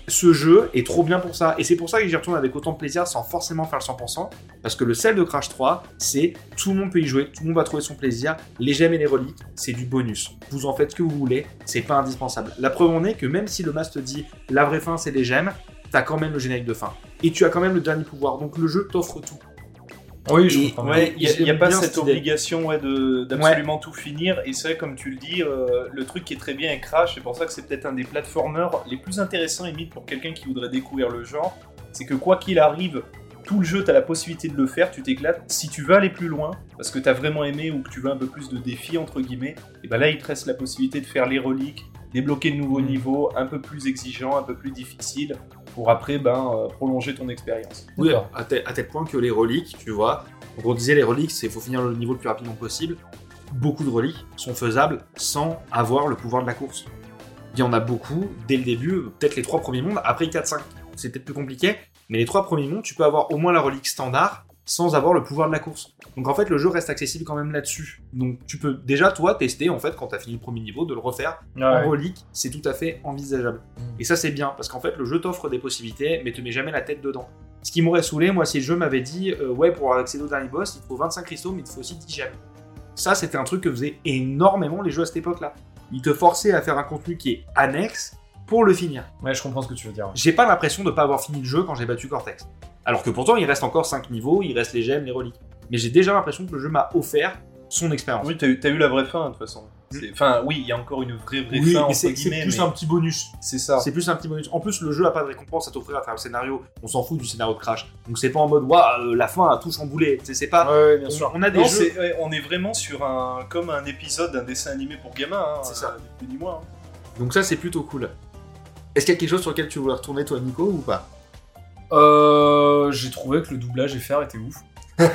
ce jeu est trop bien pour ça. Et c'est pour ça que j'y retourne avec autant de plaisir sans forcément faire le 100%. Parce que le sel de Crash 3, c'est tout le monde peut y jouer, tout le monde va trouver son plaisir. Les gemmes et les reliques, c'est du bonus. Vous en faites ce que vous voulez, c'est pas indispensable. La preuve en est que même si le mas te dit la vraie fin c'est les gemmes, t'as quand même le générique de fin. Et tu as quand même le dernier pouvoir. Donc le jeu t'offre tout. Oui, je Et- comprends. Ouais, il n'y a, pas cette obligation ouais, de- d'absolument tout finir. Et c'est vrai, comme tu le dis, euh, le truc qui est très bien avec Crash, c'est pour ça que c'est peut-être un des platformers les plus intéressants, limite, pour quelqu'un qui voudrait découvrir le genre. C'est que quoi qu'il arrive, tout le jeu, tu as la possibilité de le faire, tu t'éclates. Si tu veux aller plus loin, parce que tu as vraiment aimé ou que tu veux un peu plus de défis, entre guillemets, et ben là, il te reste la possibilité de faire les reliques, débloquer de nouveaux Mm. niveaux, un peu plus exigeants, un peu plus difficiles, pour après ben, euh, prolonger ton expérience. Oui, à tel, à tel point que les reliques, tu vois, donc on disait les reliques, c'est faut finir le niveau le plus rapidement possible. Beaucoup de reliques sont faisables sans avoir le pouvoir de la course. Il y en a beaucoup dès le début, peut-être les trois premiers mondes, après 4-5, c'est peut-être plus compliqué, mais les trois premiers mondes, tu peux avoir au moins la relique standard sans avoir le pouvoir de la course. Donc en fait, le jeu reste accessible quand même là-dessus. Donc tu peux déjà, toi, tester, en fait, quand tu as fini le premier niveau, de le refaire en relique, c'est tout à fait envisageable. Mm. Et ça, c'est bien, parce qu'en fait, le jeu t'offre des possibilités, mais te met jamais la tête dedans. Ce qui m'aurait saoulé, moi, si le jeu m'avait dit, euh, ouais, pour accéder au dernier boss, il te faut 25 cristaux, mais il te faut aussi 10 gemmes. Ça, c'était un truc que faisaient énormément les jeux à cette époque-là. Ils te forçaient à faire un contenu qui est annexe pour le finir. Ouais, je comprends ce que tu veux dire. J'ai pas l'impression de pas avoir fini le jeu quand j'ai battu Cortex. Alors que pourtant, il reste encore 5 niveaux, il reste les gemmes, les reliques. Mais j'ai déjà l'impression que le jeu m'a offert son expérience. Oui, t'as eu, t'as eu la vraie fin, de toute façon. C'est- Enfin, oui, il y a encore une vraie, vraie Oui, fin, mais entre c'est plus mais un petit bonus. c'est ça. C'est plus un petit bonus. En plus, le jeu a pas de récompense à t'offrir à travers le scénario. On s'en fout du scénario de Crash. Donc c'est pas en mode, waouh, euh, la fin a tout chamboulé. C'est c'est pas. Ouais, bien on, sûr. on a des Non, jeux. c'est- ouais, on est vraiment sur un comme un épisode d'un dessin animé pour gamins. Hein, C'est ça. euh, ni plus ni moins. hein. Donc ça, c'est plutôt cool. Est-ce qu'il y a quelque chose sur lequel tu voulais retourner, toi, Nico, ou pas? Euh, j'ai trouvé que le doublage FR était ouf.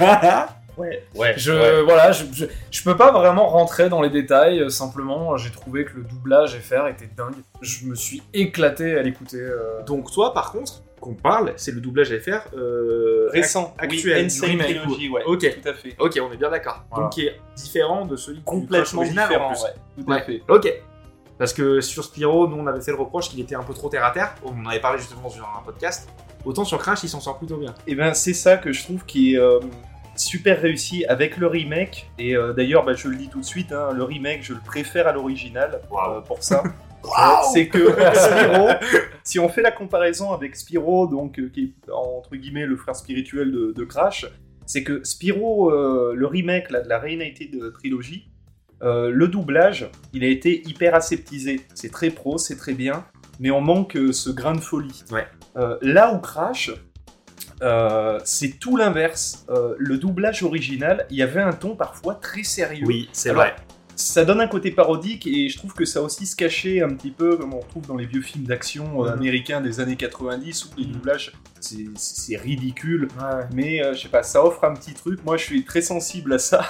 Ouais, ouais. Je, voilà, je, je, je peux pas vraiment rentrer dans les détails, euh, simplement j'ai trouvé que le doublage FR était dingue. Je me suis éclaté à l'écouter. euh. Donc toi, par contre, qu'on parle, c'est le doublage faire euh, Récent, ac- oui, actuel, remake. Trilogy, ouais. Ok. Tout à fait. Ok, on est bien d'accord. Voilà. Donc qui est différent de celui Complètement original, en différent, plus. ouais. Tout à Ouais. fait. Ok. Parce que sur Spyro, nous on avait fait le reproche qu'il était un peu trop terre à terre. On en avait parlé justement sur un podcast. Autant sur Crash, il s'en sort plutôt bien. Et ben c'est ça que je trouve qui est euh, super réussi avec le remake. Et euh, d'ailleurs, bah, je le dis tout de suite, hein, le remake, je le préfère à l'original euh, pour ça. c'est que Spyro, si on fait la comparaison avec Spyro, donc qui est entre guillemets le frère spirituel de, de Crash, c'est que Spyro, le remake là, de la Reunited Trilogy, euh, le doublage, il a été hyper aseptisé. C'est très pro, c'est très bien, mais on manque euh, ce grain de folie. Ouais. Euh, là où Crash, c'est tout l'inverse. Le doublage original, il y avait un ton parfois très sérieux. Oui, c'est vrai. Ça donne un côté parodique et je trouve que ça aussi se cachait un petit peu comme on retrouve dans les vieux films d'action Mhm. américains des années 90 où les Mhm. doublages c'est- ridicule Ouais. mais je sais pas ça offre un petit truc moi je suis très sensible à ça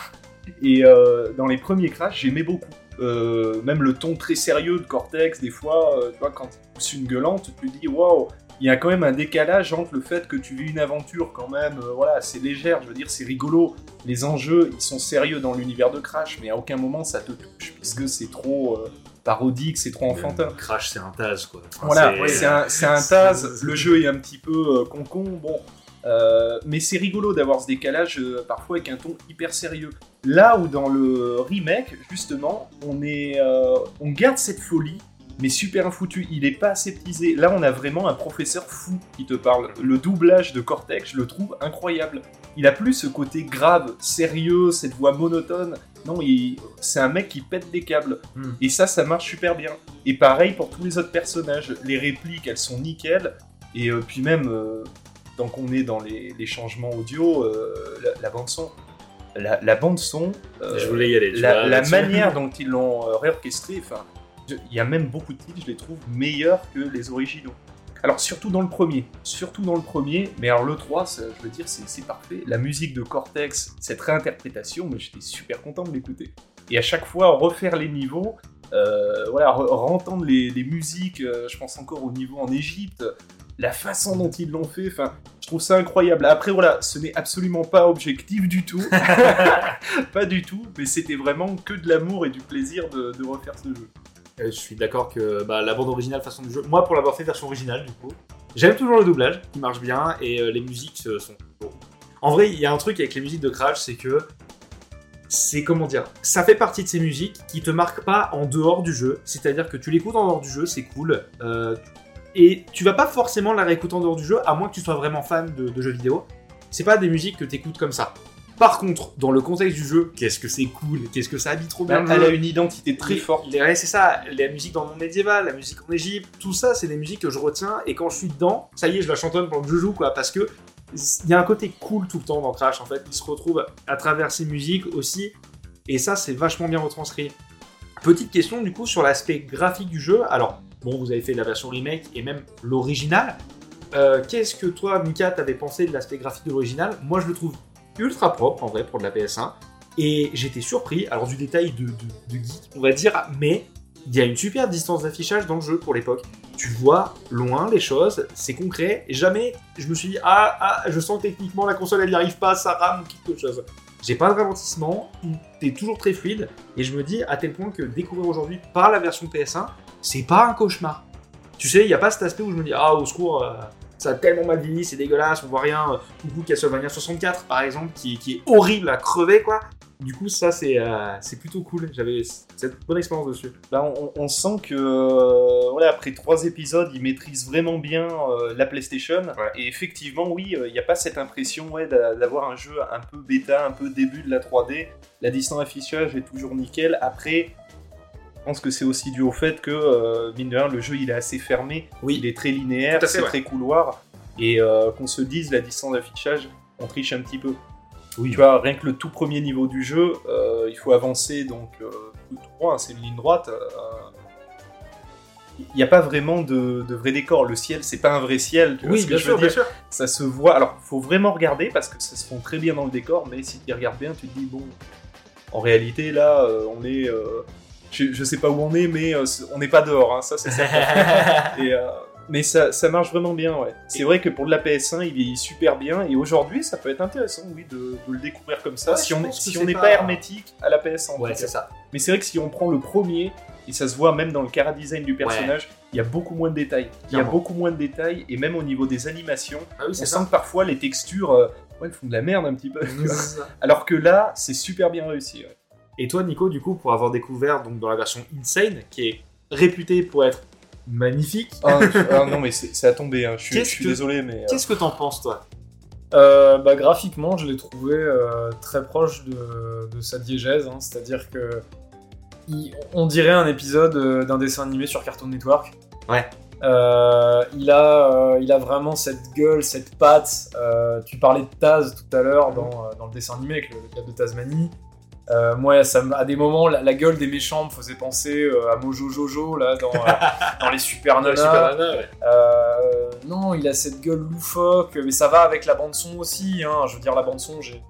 et euh, dans les premiers Crash j'aimais beaucoup. Euh, même le ton très sérieux de Cortex des fois euh, tu vois quand il pousse une gueulante tu te dis waouh il y a quand même un décalage entre le fait que tu vis une aventure quand même voilà c'est légère. Je veux dire c'est rigolo. Les enjeux ils sont sérieux dans l'univers de Crash mais à aucun moment ça te touche puisque c'est trop parodique c'est trop enfantin. Crash, c'est un taz, quoi. Enfin, voilà, c'est- ouais, un, un taz, le jeu est un petit peu euh, concon, bon. Euh, mais c'est rigolo d'avoir ce décalage euh, parfois avec un ton hyper sérieux. Là où dans le remake, justement, on, est, euh, on garde cette folie, mais super foutu. Il est pas aseptisé. Là, on a vraiment un professeur fou qui te parle. Le doublage de Cortex, je le trouve incroyable. Il a plus ce côté grave, sérieux, cette voix monotone. Non, il- c'est un mec qui pète des câbles. Hmm. Et ça, ça marche super bien. Et pareil pour tous les autres personnages. Les répliques, elles sont nickel. Et puis même, tant qu'on est dans les, les changements audio, euh, la, bande son, la, la bande son, euh, Je voulais y aller. la, manière dont ils l'ont euh, réorchestré, enfin, il y a même beaucoup de titres, je les trouve meilleurs que les originaux. Alors surtout dans le premier, surtout dans le premier, mais alors le 3, ça, je veux dire, c'est parfait. La musique de Cortex, cette réinterprétation, mais j'étais super content de l'écouter. Et à chaque fois, refaire les niveaux, voilà, re- entendre les, les musiques, euh, je pense encore au niveau en Égypte, la façon dont ils l'ont fait, enfin, je trouve ça incroyable. Après, voilà, ce n'est absolument pas objectif du tout, pas du tout, mais c'était vraiment que de l'amour et du plaisir de, de refaire ce jeu. Euh, Je suis d'accord que bah, la bande originale façon du jeu, moi pour l'avoir fait version originale du coup, j'aime toujours le doublage qui marche bien et euh, les musiques euh, sont bon. En vrai, il y a un truc avec les musiques de Crash, c'est que c'est comment dire, ça fait partie de ces musiques qui te marquent pas en dehors du jeu, c'est-à-dire que tu l'écoutes en dehors du jeu, c'est cool, euh, et tu vas pas forcément la réécouter en dehors du jeu, à moins que tu sois vraiment fan de, de jeux vidéo. C'est pas des musiques que tu écoutes comme ça. Par contre, dans le contexte du jeu, qu'est-ce que c'est cool, qu'est-ce que ça habite trop bien. le Elle a une identité très Les- forte. les- c'est ça, la musique dans le monde médiéval, la musique en Égypte, tout ça, c'est des musiques que je retiens et quand je suis dedans, ça y est, je la chantonne pendant que je joue, quoi, parce que il y a un côté cool tout le temps dans Crash, en fait, il se retrouve à travers ces musiques aussi, et ça, c'est vachement bien retranscrit. Petite question, du coup, sur l'aspect graphique du jeu. Alors, bon, vous avez fait la version remake et même l'original. Euh, Qu'est-ce que toi, Mika, t'avais pensé de l'aspect graphique de l'original? Moi, je le trouve ultra propre, en vrai, pour de la PS1. Et j'étais surpris, alors du détail de, de, de geek, on va dire, mais il y a une super distance d'affichage dans le jeu pour l'époque. Tu vois loin les choses, c'est concret, et jamais je me suis dit, ah, ah, je sens que techniquement la console elle n'y arrive pas, ça rame ou quelque chose. J'ai pas de ralentissement, tout est toujours très fluide, et je me dis à tel point que découvrir aujourd'hui par la version PS1, c'est pas un cauchemar. Tu sais, il n'y a pas cet aspect où je me dis, ah, au secours, euh, ça a tellement mal vieilli, c'est dégueulasse, on voit rien. euh, Coucou Castlevania 64, par exemple, qui est horrible à crever, quoi. Du coup, ça, c'est euh, plutôt cool. J'avais cette bonne expérience dessus. Là, on, on sent que, euh, voilà, après trois épisodes, ils maîtrisent vraiment bien euh, la PlayStation. Et effectivement, oui, euh, il n'y a pas cette impression ouais, d'avoir un jeu un peu bêta, un peu début de la 3D. La distance d'affichage est toujours nickel. Après, je pense que c'est aussi dû au fait que, mine de rien, le jeu il est assez fermé. Oui. Il est très linéaire, c'est ouais. très couloir. Et qu'on se dise, la distance d'affichage, on triche un petit peu. Oui. Tu vois, rien que le tout premier niveau du jeu, euh, il faut avancer donc euh, tout droit, hein, c'est une ligne droite. euh, Il n'y a pas vraiment de, de vrai décor. Le ciel, c'est pas un vrai ciel. Tu vois Oui, ce que bien je sûr, veux bien dire sûr. Ça se voit. Alors, faut vraiment regarder parce que ça se fond très bien dans le décor. Mais si tu regardes bien, tu te dis bon, en réalité là, on est. je, je sais pas où on est, mais on n'est pas dehors. hein, ça, c'est certain. Et, mais ça, ça marche vraiment bien, ouais. C'est vrai que pour de la PS1, il vieillit super bien, et aujourd'hui, ça peut être intéressant, oui, de, de le découvrir comme ça, Ouais, si on si n'est pas- pas... hermétique à la PS1. en Ouais, c'est ça. Mais c'est vrai que si on prend le premier, et ça se voit même dans le cara design du personnage, il y a beaucoup moins de détails. Il y a beaucoup moins de détails, et même au niveau des animations, Ah oui, on c'est sent ça. que parfois les textures, euh, ouais, elles font de la merde un petit peu. Ça. Alors que là, c'est super bien réussi. ouais. Et toi, Nico, du coup, pour avoir découvert donc dans la version Insane, qui est réputée pour être magnifique, Ah, ah, non, mais c'est à tomber, hein. je suis, je Qu'est-ce suis que- désolé, mais. euh, qu'est-ce que t'en penses, toi? Euh, bah, graphiquement, je l'ai trouvé euh, très proche de, de sa diégèse, hein, c'est-à-dire que il- on dirait un épisode d'un dessin animé sur Cartoon Network. Ouais. Euh, il, a, euh, il a vraiment cette gueule, cette patte. Euh, tu parlais de Taz tout à l'heure dans, euh, dans le dessin animé avec le, le de Tasmanie. Euh, moi, ça, à des moments, la, la gueule des méchants me faisait penser euh, à Mojo Jojo là, dans, euh, dans les Super Nanas. Non, il a cette gueule loufoque, mais ça va avec la bande son aussi. Hein. Je veux dire, la bande son, j'ai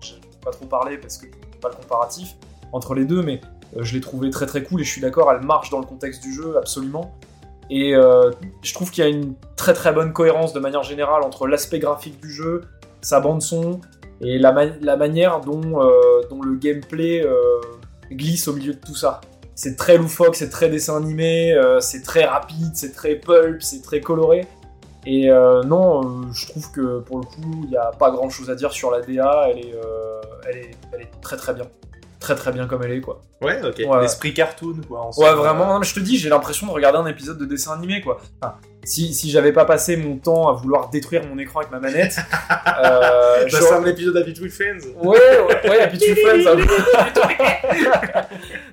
pas trop parlé parce que pas le comparatif entre les deux, mais je l'ai trouvé très très cool et je suis d'accord, elle marche dans le contexte du jeu absolument. Et je trouve qu'il y a une très très bonne cohérence de manière générale entre l'aspect graphique du jeu, sa bande son et la, ma- la manière dont, euh, dont le gameplay euh, glisse au milieu de tout ça. C'est très loufoque, c'est très dessin animé, euh, c'est très rapide, c'est très pulp, c'est très coloré. Et euh, non, euh, je trouve que pour le coup, il n'y a pas grand chose à dire sur la DA, elle est, euh, elle est, elle est très très bien. Très très bien comme elle est, quoi. Ouais, ok. Ouais. L'esprit cartoon, quoi. en Ouais, vraiment, non, mais je te dis, j'ai l'impression de regarder un épisode de dessin animé, quoi. Enfin, si si j'avais pas passé mon temps à vouloir détruire mon écran avec ma manette, euh, Bah, un épisode d'Happy Tree Friends. Ouais, ouais, ça.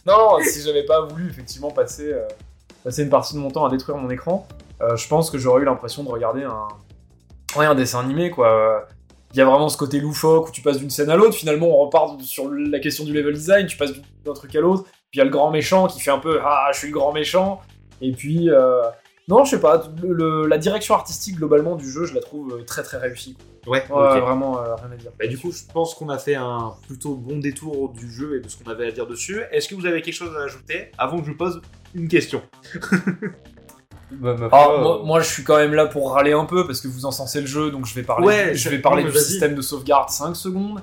non, non, si j'avais pas voulu effectivement passer, euh, passer une partie de mon temps à détruire mon écran, euh, je pense que j'aurais eu l'impression de regarder un, ouais, un dessin animé, quoi. Il y a vraiment ce côté loufoque où tu passes d'une scène à l'autre, finalement on repart sur la question du level design, tu passes d'un truc à l'autre, puis il y a le grand méchant qui fait un peu Ah, je suis le grand méchant, et puis. euh, Non, je sais pas, le- le- la direction artistique globalement du jeu, je la trouve euh, très très réussie. Ouais, quoi. Ouais, ok. vraiment, euh, rien à dire. Bah, du coup, je pense qu'on a fait un plutôt bon détour du jeu et de ce qu'on avait à dire dessus. Est-ce que vous avez quelque chose à ajouter avant que je vous pose une question? Bah, ma Ah, moi, euh, moi, je suis quand même là pour râler un peu parce que vous encensez le jeu, donc je vais parler, Ouais, je vais parler non, du système de sauvegarde 5 secondes.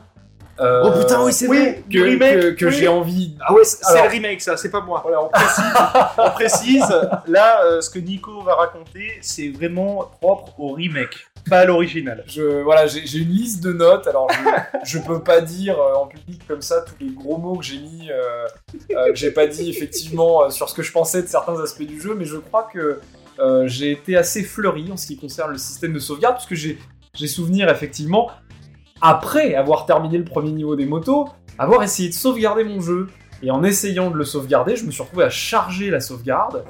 Euh, Oh putain, oui, c'est vrai que, le remake, que, que oui. j'ai envie. Ah ouais, c'est Alors- le remake, ça, c'est pas moi. Voilà, on précise, on précise, là, euh, ce que Nico va raconter, c'est vraiment propre au remake, pas à l'original. Je, voilà, j'ai une liste de notes. Alors, je, je peux pas dire euh, en public comme ça tous les gros mots que j'ai mis, euh, euh, que j'ai pas dit effectivement euh, sur ce que je pensais de certains aspects du jeu, mais je crois que euh, j'ai été assez fleuri en ce qui concerne le système de sauvegarde, parce que j'ai j'ai souvenir effectivement, après avoir terminé le premier niveau des motos, avoir essayé de sauvegarder mon jeu. Et en essayant de le sauvegarder, je me suis retrouvé à charger la sauvegarde.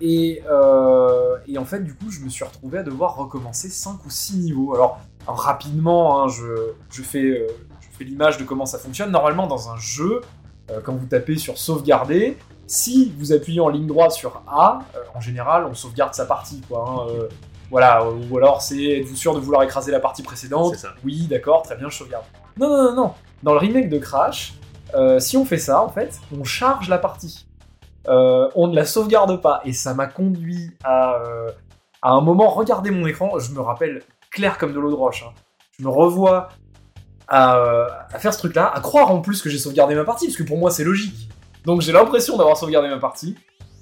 Et, euh, et en fait, du coup, je me suis retrouvé à devoir recommencer 5 ou 6 niveaux. Alors, rapidement, hein, je, je fais, euh, je fais l'image de comment ça fonctionne. Normalement, dans un jeu, quand vous tapez sur sauvegarder, si vous appuyez en ligne droite sur A, euh, en général, on sauvegarde sa partie. Quoi, hein, euh, voilà, ou alors c'est êtes-vous sûr de vouloir écraser la partie précédente ça. Oui, d'accord, très bien, je sauvegarde. Non, non, non, non. Dans le remake de Crash, euh, si on fait ça, en fait, on charge la partie. On ne la sauvegarde pas. Et ça m'a conduit à, à un moment regarder mon écran. Je me rappelle clair comme de l'eau de roche. hein. Je me revois à, à faire ce truc-là, à croire en plus que j'ai sauvegardé ma partie, parce que pour moi c'est logique. Donc j'ai l'impression d'avoir sauvegardé ma partie.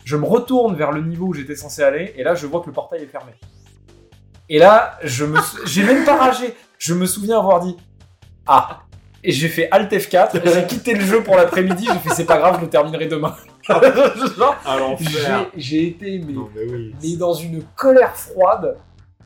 Je me retourne vers le niveau où j'étais censé aller, et là je vois que le portail est fermé. Et là, je me, sou- j'ai même pas ragé. Je me souviens avoir dit ah. Et j'ai fait Alt F4, et j'ai quitté le jeu pour l'après-midi. J'ai fait c'est pas grave, je le terminerai demain. Genre, j'ai, j'ai été mais, Non, mais oui. mais dans une colère froide.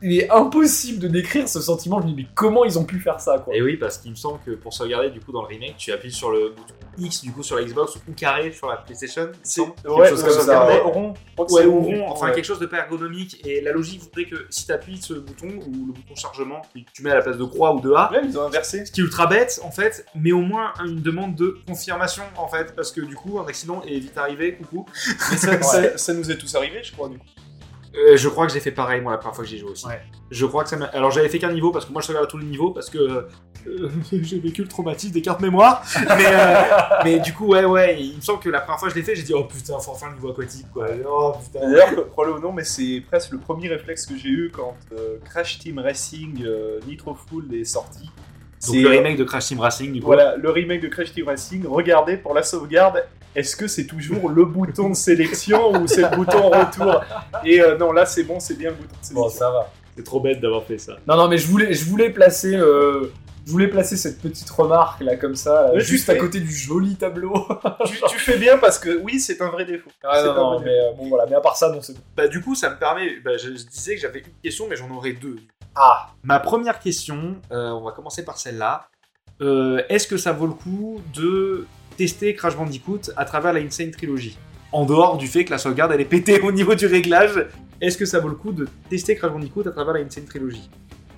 Il est impossible de décrire ce sentiment. Je me dis mais comment ils ont pu faire ça quoi? Et oui, parce qu'il me semble que pour sauvegarder, du coup, dans le remake, tu appuies sur le bouton X, du coup, sur la Xbox, ou carré sur la PlayStation. semble. Quelque chose comme ça. ouais, rond. Ouais, c'est ou rond. enfin Ouais. quelque chose de pas ergonomique. Et la logique voudrait que si tu appuies ce bouton, ou le bouton chargement, que tu mets à la place de croix ou de A, Ouais, ils ont inversé. ce qui est ultra bête en fait, mais au moins une demande de confirmation en fait, parce que du coup, un accident est vite arrivé, coucou. Mais ça, ça- ça nous est tous arrivé, je crois, du coup. Euh, je crois que j'ai fait pareil moi la première fois que j'ai joué aussi. Ouais. Je crois que ça m'a. Alors j'avais fait qu'un niveau parce que moi je sauvegarde à tous les niveaux parce que euh, j'ai vécu le traumatisme des cartes mémoire. mais, euh, mais du coup, ouais, ouais, il me semble que la première fois que je l'ai fait, j'ai dit oh putain, faut enfin le niveau aquatique quoi. Oh putain. D'ailleurs, crois-le ou non, mais c'est presque le premier réflexe que j'ai eu quand euh, Crash Team Racing euh, Nitro Full est sorti. Donc C'est, le remake de Crash Team Racing du coup. Voilà, le remake de Crash Team Racing. Regardez pour la sauvegarde, est-ce que c'est toujours le bouton de sélection ou c'est le bouton retour Et euh, non, là c'est bon, c'est bien le bouton de sélection. Bon, ça va. C'est trop bête d'avoir fait ça. Non, non, mais je voulais, je voulais placer, euh, je voulais placer cette petite remarque là comme ça, Mais juste fais. à côté du joli tableau. tu, tu fais bien parce que oui, c'est un vrai défaut. Ah, C'est non, un non, vrai mais euh, bon voilà, mais à part ça, non, c'est bon. Bah du coup, ça me permet. Bah, je, je disais que j'avais une question, mais j'en aurais deux. Ah, Ma première question, euh, on va commencer par celle-là. Euh, Est-ce que ça vaut le coup de tester Crash Bandicoot à travers la Insane Trilogy En dehors du fait que la sauvegarde elle est pétée au niveau du réglage, est-ce que ça vaut le coup de tester Crash Bandicoot à travers la Insane Trilogy?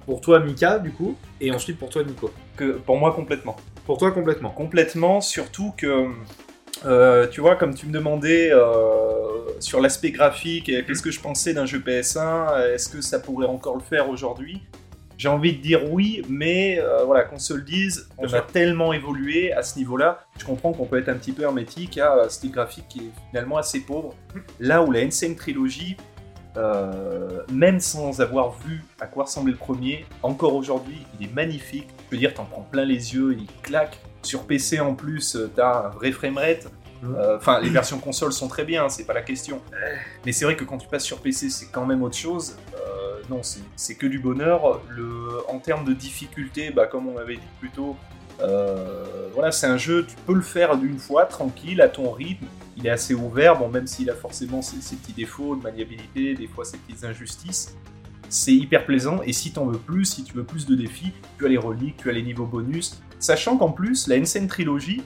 Pour toi, Mika, du coup, et ensuite pour toi, Nico. Que, pour moi, complètement. Pour toi, complètement. Complètement, surtout que, euh, tu vois, comme tu me demandais euh, sur l'aspect graphique, et qu'est-ce que je pensais d'un jeu PS1, est-ce que ça pourrait encore le faire aujourd'hui? J'ai envie de dire oui, mais euh, voilà, qu'on se le dise, on Bien a tellement évolué à ce niveau-là. Je comprends qu'on peut être un petit peu hermétique à un style graphique qui est finalement assez pauvre. Là où la Insane Trilogy, euh, même sans avoir vu à quoi ressemblait le premier, encore aujourd'hui, il est magnifique. Je veux dire, t'en prends plein les yeux, il claque. Sur PC en plus, euh, t'as un vrai framerate. Euh, Enfin, les versions consoles sont très bien, c'est pas la question. Mais c'est vrai que quand tu passes sur PC, c'est quand même autre chose. Euh, non, c'est que du bonheur. En termes de difficulté, bah, comme on avait dit plus tôt, Euh, voilà, c'est un jeu, tu peux le faire d'une fois, tranquille, à ton rythme. Il est assez ouvert, même s'il a forcément ses, petits défauts de maniabilité, des fois ses petites injustices. C'est hyper plaisant, et si t'en veux plus, si tu veux plus de défis, tu as les reliques, tu as les niveaux bonus. Sachant qu'en plus, la Insane Trilogy,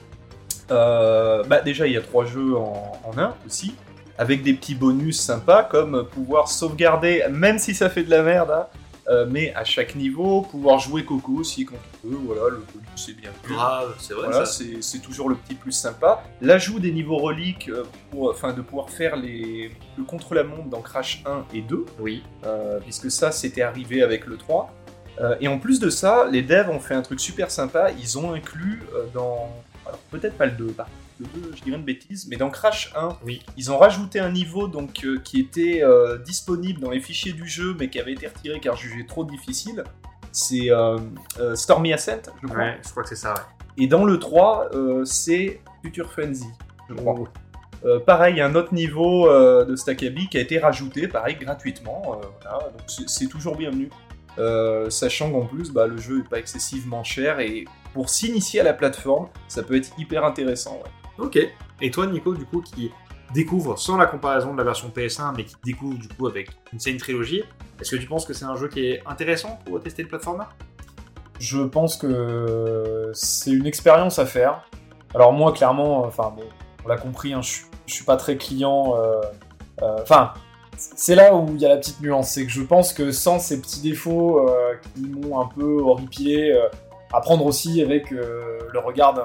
euh, bah déjà il y a trois jeux en, en un aussi, avec des petits bonus sympas comme pouvoir sauvegarder, même si ça fait de la merde, hein, euh, mais à chaque niveau, pouvoir jouer Coco aussi quand on peut, voilà, le bonus c'est bien vu. Grave, c'est vrai Voilà, ça. c'est toujours le petit plus sympa. L'ajout des niveaux reliques, euh, pour, enfin de pouvoir faire les, le contre-la-montre dans Crash 1 et 2, Oui. euh, puisque ça c'était arrivé avec le 3. Euh, et en plus de ça, les devs ont fait un truc super sympa, ils ont inclus dans... Alors peut-être pas le 2, pas le 2, je dirais une bêtise, mais dans Crash 1, Oui. ils ont rajouté un niveau donc, euh, qui était euh, disponible dans les fichiers du jeu, mais qui avait été retiré car jugé trop difficile. C'est euh, Stormy Ascent, je crois. Ouais, je crois que c'est ça, ouais. Et dans le 3, euh, c'est Future Frenzy, je crois. Oh. Pareil, un autre niveau de Stackaby qui a été rajouté, pareil, gratuitement. voilà, donc c'est toujours bienvenu. Sachant qu'en plus, bah, le jeu n'est pas excessivement cher et pour s'initier à la plateforme, ça peut être hyper intéressant. ouais. Ok. Et toi, Nico, du coup, qui découvre sans la comparaison de la version PS1, mais qui découvre du coup avec une scène trilogie, est-ce que tu penses que c'est un jeu qui est intéressant pour tester le platformer? Je pense que c'est une expérience à faire. Alors moi, clairement, euh, enfin bon, on l'a compris, hein, je, suis- je suis pas très client. euh, euh, Enfin, c'est là où il y a la petite nuance, c'est que je pense que sans ces petits défauts euh, qui m'ont un peu horripilé, euh, à prendre aussi avec euh, le regard d'un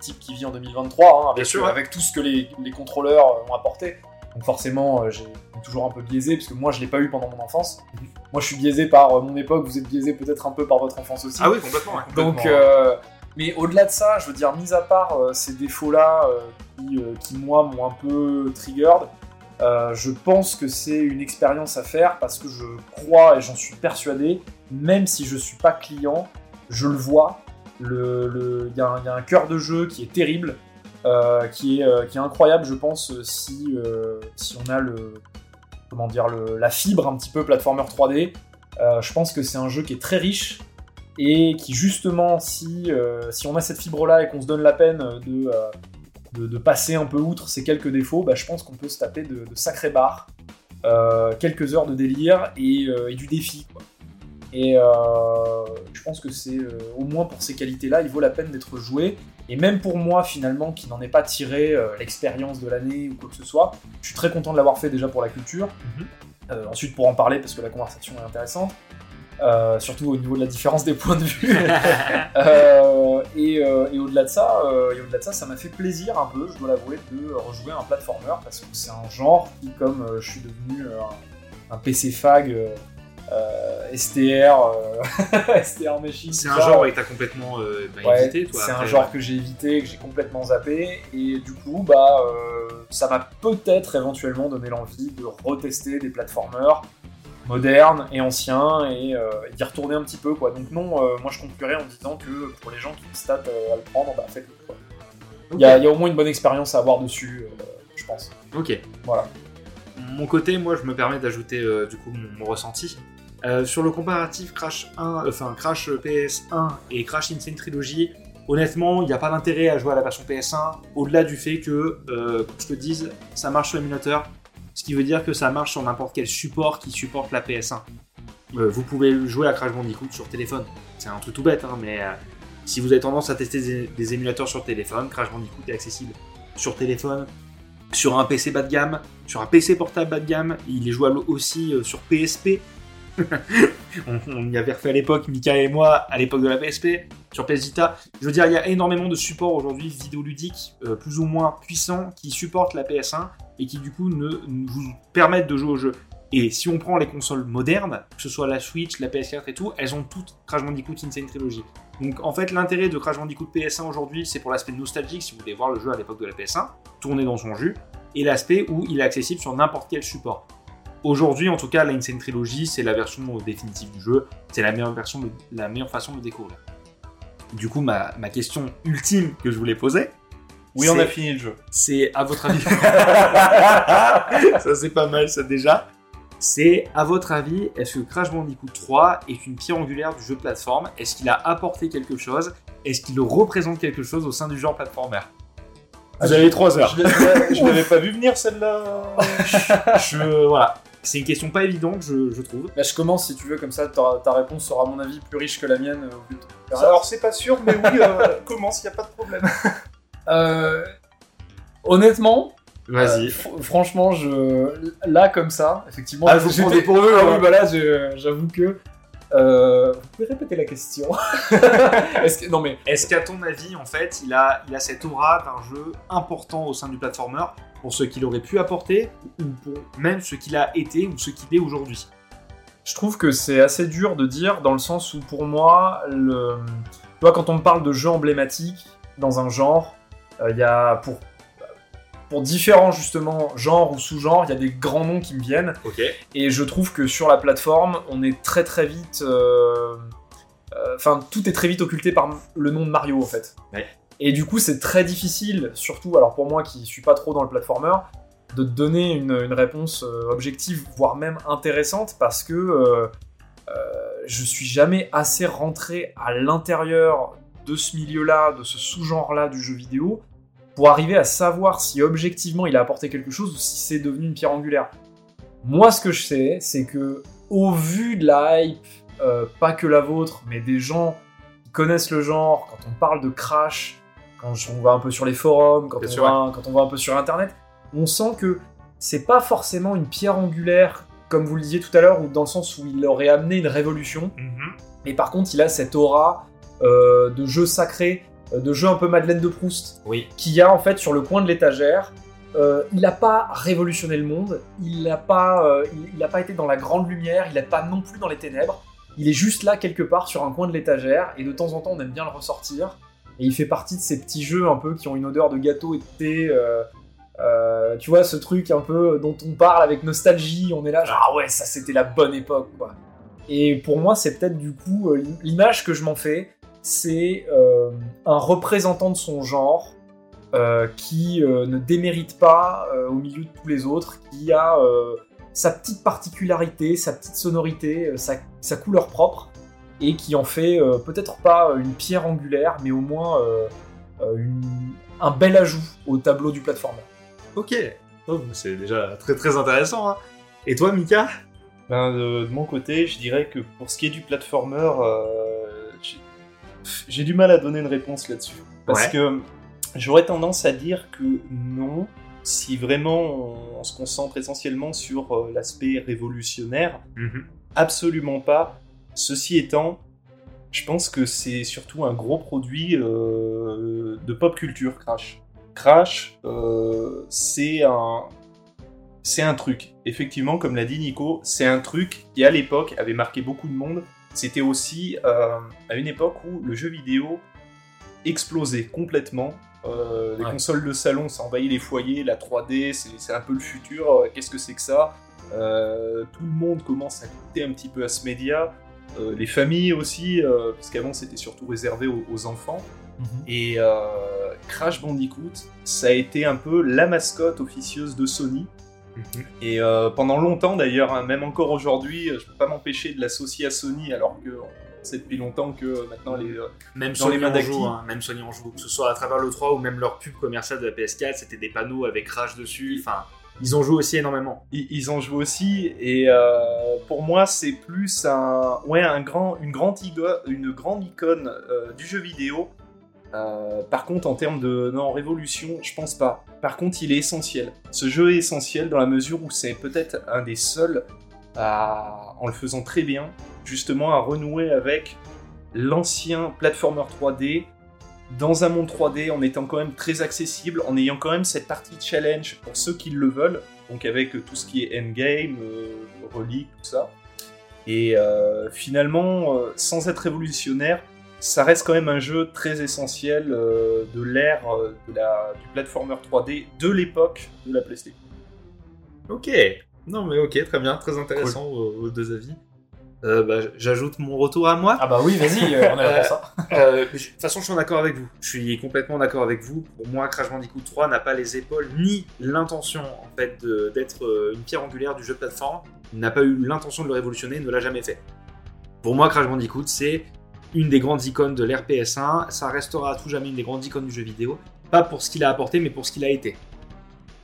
type qui vit en 2023, hein, avec, Bien sûr, ouais. avec tout ce que les, les contrôleurs euh, ont apporté. Donc forcément, euh, j'ai toujours un peu biaisé, parce que moi, je l'ai pas eu pendant mon enfance. Moi, je suis biaisé par euh, mon époque, vous êtes biaisé peut-être un peu par votre enfance aussi. Ah oui, complètement. ouais, Donc, euh, mais au-delà de ça, je veux dire, mis à part euh, ces défauts-là euh, qui, euh, qui, moi, m'ont un peu triggered, euh, je pense que c'est une expérience à faire parce que je crois et j'en suis persuadé, même si je suis pas client, je le vois. Il y, a un- cœur de jeu qui est terrible, euh, qui, est, euh, qui est incroyable, je pense, euh, si, on a le, comment dire, le, la fibre un petit peu platformer 3D. Euh, je pense que c'est un jeu qui est très riche et qui justement, si, on a cette fibre-là et qu'on se donne la peine de, passer un peu outre ces quelques défauts, bah, je pense qu'on peut se taper de, de sacrés barres, quelques heures de délire et, du défi. Et euh, je pense que c'est euh, au moins pour ces qualités-là, il vaut la peine d'être joué. Et même pour moi, finalement, qui n'en ai pas tiré euh, l'expérience de l'année ou quoi que ce soit, je suis très content de l'avoir fait déjà pour la culture. Mhm. Ensuite, pour en parler, parce que la conversation est intéressante. Surtout au niveau de la différence des points de vue. Et et au-delà de ça, et au-delà de ça, ça m'a fait plaisir un peu, je dois l'avouer, de rejouer un platformer parce que c'est un genre qui, comme je suis devenu un, un PC fag, euh, STR, euh, STR machine. c'est un ça, genre et t'as complètement euh, bah, Ouais, évité, toi. c'est un après, genre que j'ai évité, que j'ai complètement zappé, et du coup, bah, ça m'a peut-être éventuellement donné l'envie de retester des platformers modernes et anciens et, et d'y retourner un petit peu, quoi. Donc non, moi je conclurais en disant que pour les gens qui se tâtent à le prendre, bah faites-le. quoi. Il y, a, il y a au moins une bonne expérience à avoir dessus, je pense. Ok. Voilà. Mon côté, moi, je me permets d'ajouter euh, du coup mon, mon ressenti. Euh, sur le comparatif Crash 1, euh, enfin Crash PS1 et Crash Insane Trilogy, honnêtement, il n'y a pas d'intérêt à jouer à la version PS1, au-delà du fait que, euh, comme je te dise, ça marche sur émulateur, ce qui veut dire que ça marche sur n'importe quel support qui supporte la PS1. Euh, vous pouvez jouer à Crash Bandicoot sur téléphone. C'est un truc tout bête, hein, mais euh, si vous avez tendance à tester des, émulateurs sur téléphone, Crash Bandicoot est accessible sur téléphone, sur un PC bas de gamme, sur un PC portable bas de gamme. Il est jouable aussi euh, sur PSP. on, y avait refait à l'époque, Mika et moi, à l'époque de la PSP, sur PS Vita. Je veux dire, il y a énormément de supports aujourd'hui vidéoludiques euh, plus ou moins puissants qui supportent la PS1 et qui du coup ne, ne vous permettent de jouer au jeu. Et si on prend les consoles modernes, que ce soit la Switch, la PS4 et tout, elles ont toutes Crash Bandicoot Insane Trilogy. Donc en fait, l'intérêt de Crash Bandicoot PS1 aujourd'hui, c'est pour l'aspect nostalgique, si vous voulez voir le jeu à l'époque de la PS1, tourné dans son jus, et l'aspect où il est accessible sur n'importe quel support. Aujourd'hui, en tout cas, la Insane Trilogy, c'est la version définitive du jeu, c'est la meilleure version, de- la meilleure façon de le découvrir. Du coup, ma, ma question ultime que je voulais poser, Oui, on a fini le jeu. c'est à votre avis. ça, c'est pas mal, ça déjà. C'est à votre avis, est-ce que Crash Bandicoot 3 est une pierre angulaire du jeu de plateforme? Est-ce qu'il a apporté quelque chose? Est-ce qu'il représente quelque chose au sein du genre platformer? Vous avez 3 heures. Je je l'avais pas vu venir celle-là. Je voilà, c'est une question pas évidente, je, je trouve. Bah, je commence si tu veux, comme ça ta, ta réponse sera, à mon avis, plus riche que la mienne. euh. Alors c'est pas sûr, mais oui, euh, commence, y a pas de problème. Euh, honnêtement, Vas-y. euh, fr- franchement, je là comme ça, effectivement. Ah, vous prends dépourvu, Ah hein. oui, bah là, j'avoue que. Euh, vous pouvez répéter la question. Est-ce que non mais Est-ce qu'à ton avis, en fait, il a, il a cette aura d'un jeu important au sein du platformer pour ce qu'il aurait pu apporter ou pour même ce qu'il a été ou ce qu'il est aujourd'hui? Je trouve que c'est assez dur de dire dans le sens où pour moi, le... tu vois, quand on me parle de jeux emblématiques dans un genre, euh, il y a pour pour différents justement genres ou sous-genres, il y a des grands noms qui me viennent et je trouve que sur la plateforme, on est très très vite, euh, euh, enfin tout est très vite occulté par le nom de Mario en fait. Ouais. Et du coup, c'est très difficile, surtout alors pour moi qui suis pas trop dans le platformer, de te donner une, une réponse euh, objective, voire même intéressante, parce que euh, euh, je suis jamais assez rentré à l'intérieur de ce milieu-là, de ce sous-genre-là du jeu vidéo, pour arriver à savoir si objectivement il a apporté quelque chose ou si c'est devenu une pierre angulaire. Moi, ce que je sais, c'est que au vu de la hype, euh, pas que la vôtre, mais des gens qui connaissent le genre, quand on parle de Crash, quand on va un peu sur les forums, quand, on sûr, va, quand on va un peu sur Internet, on sent que c'est pas forcément une pierre angulaire, comme vous le disiez tout à l'heure, ou dans le sens où il aurait amené une révolution, mais par contre, il a cette aura euh, de jeu sacré, de jeu un peu Madeleine de Proust, Oui. qu'il y a en fait sur le coin de l'étagère. Euh, il n'a pas révolutionné le monde, il n'a pas, euh, il, il a pas été dans la grande lumière, il n'est pas non plus dans les ténèbres. Il est juste là quelque part sur un coin de l'étagère et de temps en temps on aime bien le ressortir. Et il fait partie de ces petits jeux un peu qui ont une odeur de gâteau et de thé. euh, euh, tu vois ce truc un peu dont on parle avec nostalgie. On est là genre ah ouais ça c'était la bonne époque quoi. Et pour moi c'est peut-être du coup euh, l'image que je m'en fais, c'est euh, un représentant de son genre euh, qui euh, ne démérite pas euh, au milieu de tous les autres, qui a euh, sa petite particularité, sa petite sonorité, euh, sa, sa couleur propre, et qui en fait euh, peut-être pas une pierre angulaire, mais au moins une- un bel ajout au tableau du platformer. Ok. Oh, c'est déjà très très intéressant. hein. Et toi, Mika? Ben, de, de mon côté, je dirais que pour ce qui est du platformer, euh, j'ai du mal à donner une réponse là-dessus. Parce Ouais. que j'aurais tendance à dire que non, si vraiment on, on se concentre essentiellement sur euh, l'aspect révolutionnaire, absolument pas. Ceci étant, je pense que c'est surtout un gros produit euh, de pop culture, Crash. Crash, euh, c'est un, c'est un truc. Effectivement, comme l'a dit Nico, c'est un truc qui à l'époque avait marqué beaucoup de monde. C'était aussi euh, à une époque où le jeu vidéo explosait complètement. Euh, les Ouais. consoles de salon, ça envahit les foyers, la 3D, c'est un peu le futur. Euh, Qu'est-ce que c'est que ça? Euh, Tout le monde commence à goûter un petit peu à ce média. Les familles aussi, puisqu'avant c'était surtout réservé aux, aux enfants. Et euh, Crash Bandicoot, ça a été un peu la mascotte officieuse de Sony. Et euh, pendant longtemps d'ailleurs, hein, même encore aujourd'hui, euh, je peux pas m'empêcher de l'associer à Sony, alors que on sait depuis longtemps que maintenant les, euh, Même Dans les Sony mains en joue, hein, même Sony en joue, que ce soit à travers le 3 ou même leur pub commerciale de la PS4, c'était des panneaux avec Crash dessus. Enfin, ils ont joué aussi énormément. ils, ils en jouent aussi. Et euh, pour moi, c'est plus un, ouais, un grand, une grande une grande icône euh, du jeu vidéo. Euh, par contre, en termes de non révolution, je pense pas. Par contre, il est essentiel. Ce jeu est essentiel dans la mesure où c'est peut-être un des seuls en le faisant très bien, justement à renouer avec l'ancien platformer 3D dans un monde 3D en étant quand même très accessible, en ayant quand même cette partie challenge pour ceux qui le veulent, donc avec tout ce qui est endgame, euh, relique, tout ça. Et euh, finalement, euh, sans être révolutionnaire, ça reste quand même un jeu très essentiel euh, de l'ère euh, de la- du platformer 3D de l'époque de la PlayStation. Ok. Non, mais ok, très bien, très intéressant vos, vos deux avis. Euh, bah, J'ajoute mon retour à moi. Ah bah oui, vas-y, on est là pour ça. De toute façon, je suis en accord avec vous. Je suis complètement d'accord avec vous. Pour moi, Crash Bandicoot 3 n'a pas les épaules ni l'intention en fait d'être une pierre angulaire du jeu de plateforme. Il n'a pas eu l'intention de le révolutionner, ne l'a jamais fait. Pour moi, Crash Bandicoot, c'est une des grandes icônes de l'ère PS1. Ça restera à tout jamais une des grandes icônes du jeu vidéo. Pas pour ce qu'il a apporté, mais pour ce qu'il a été.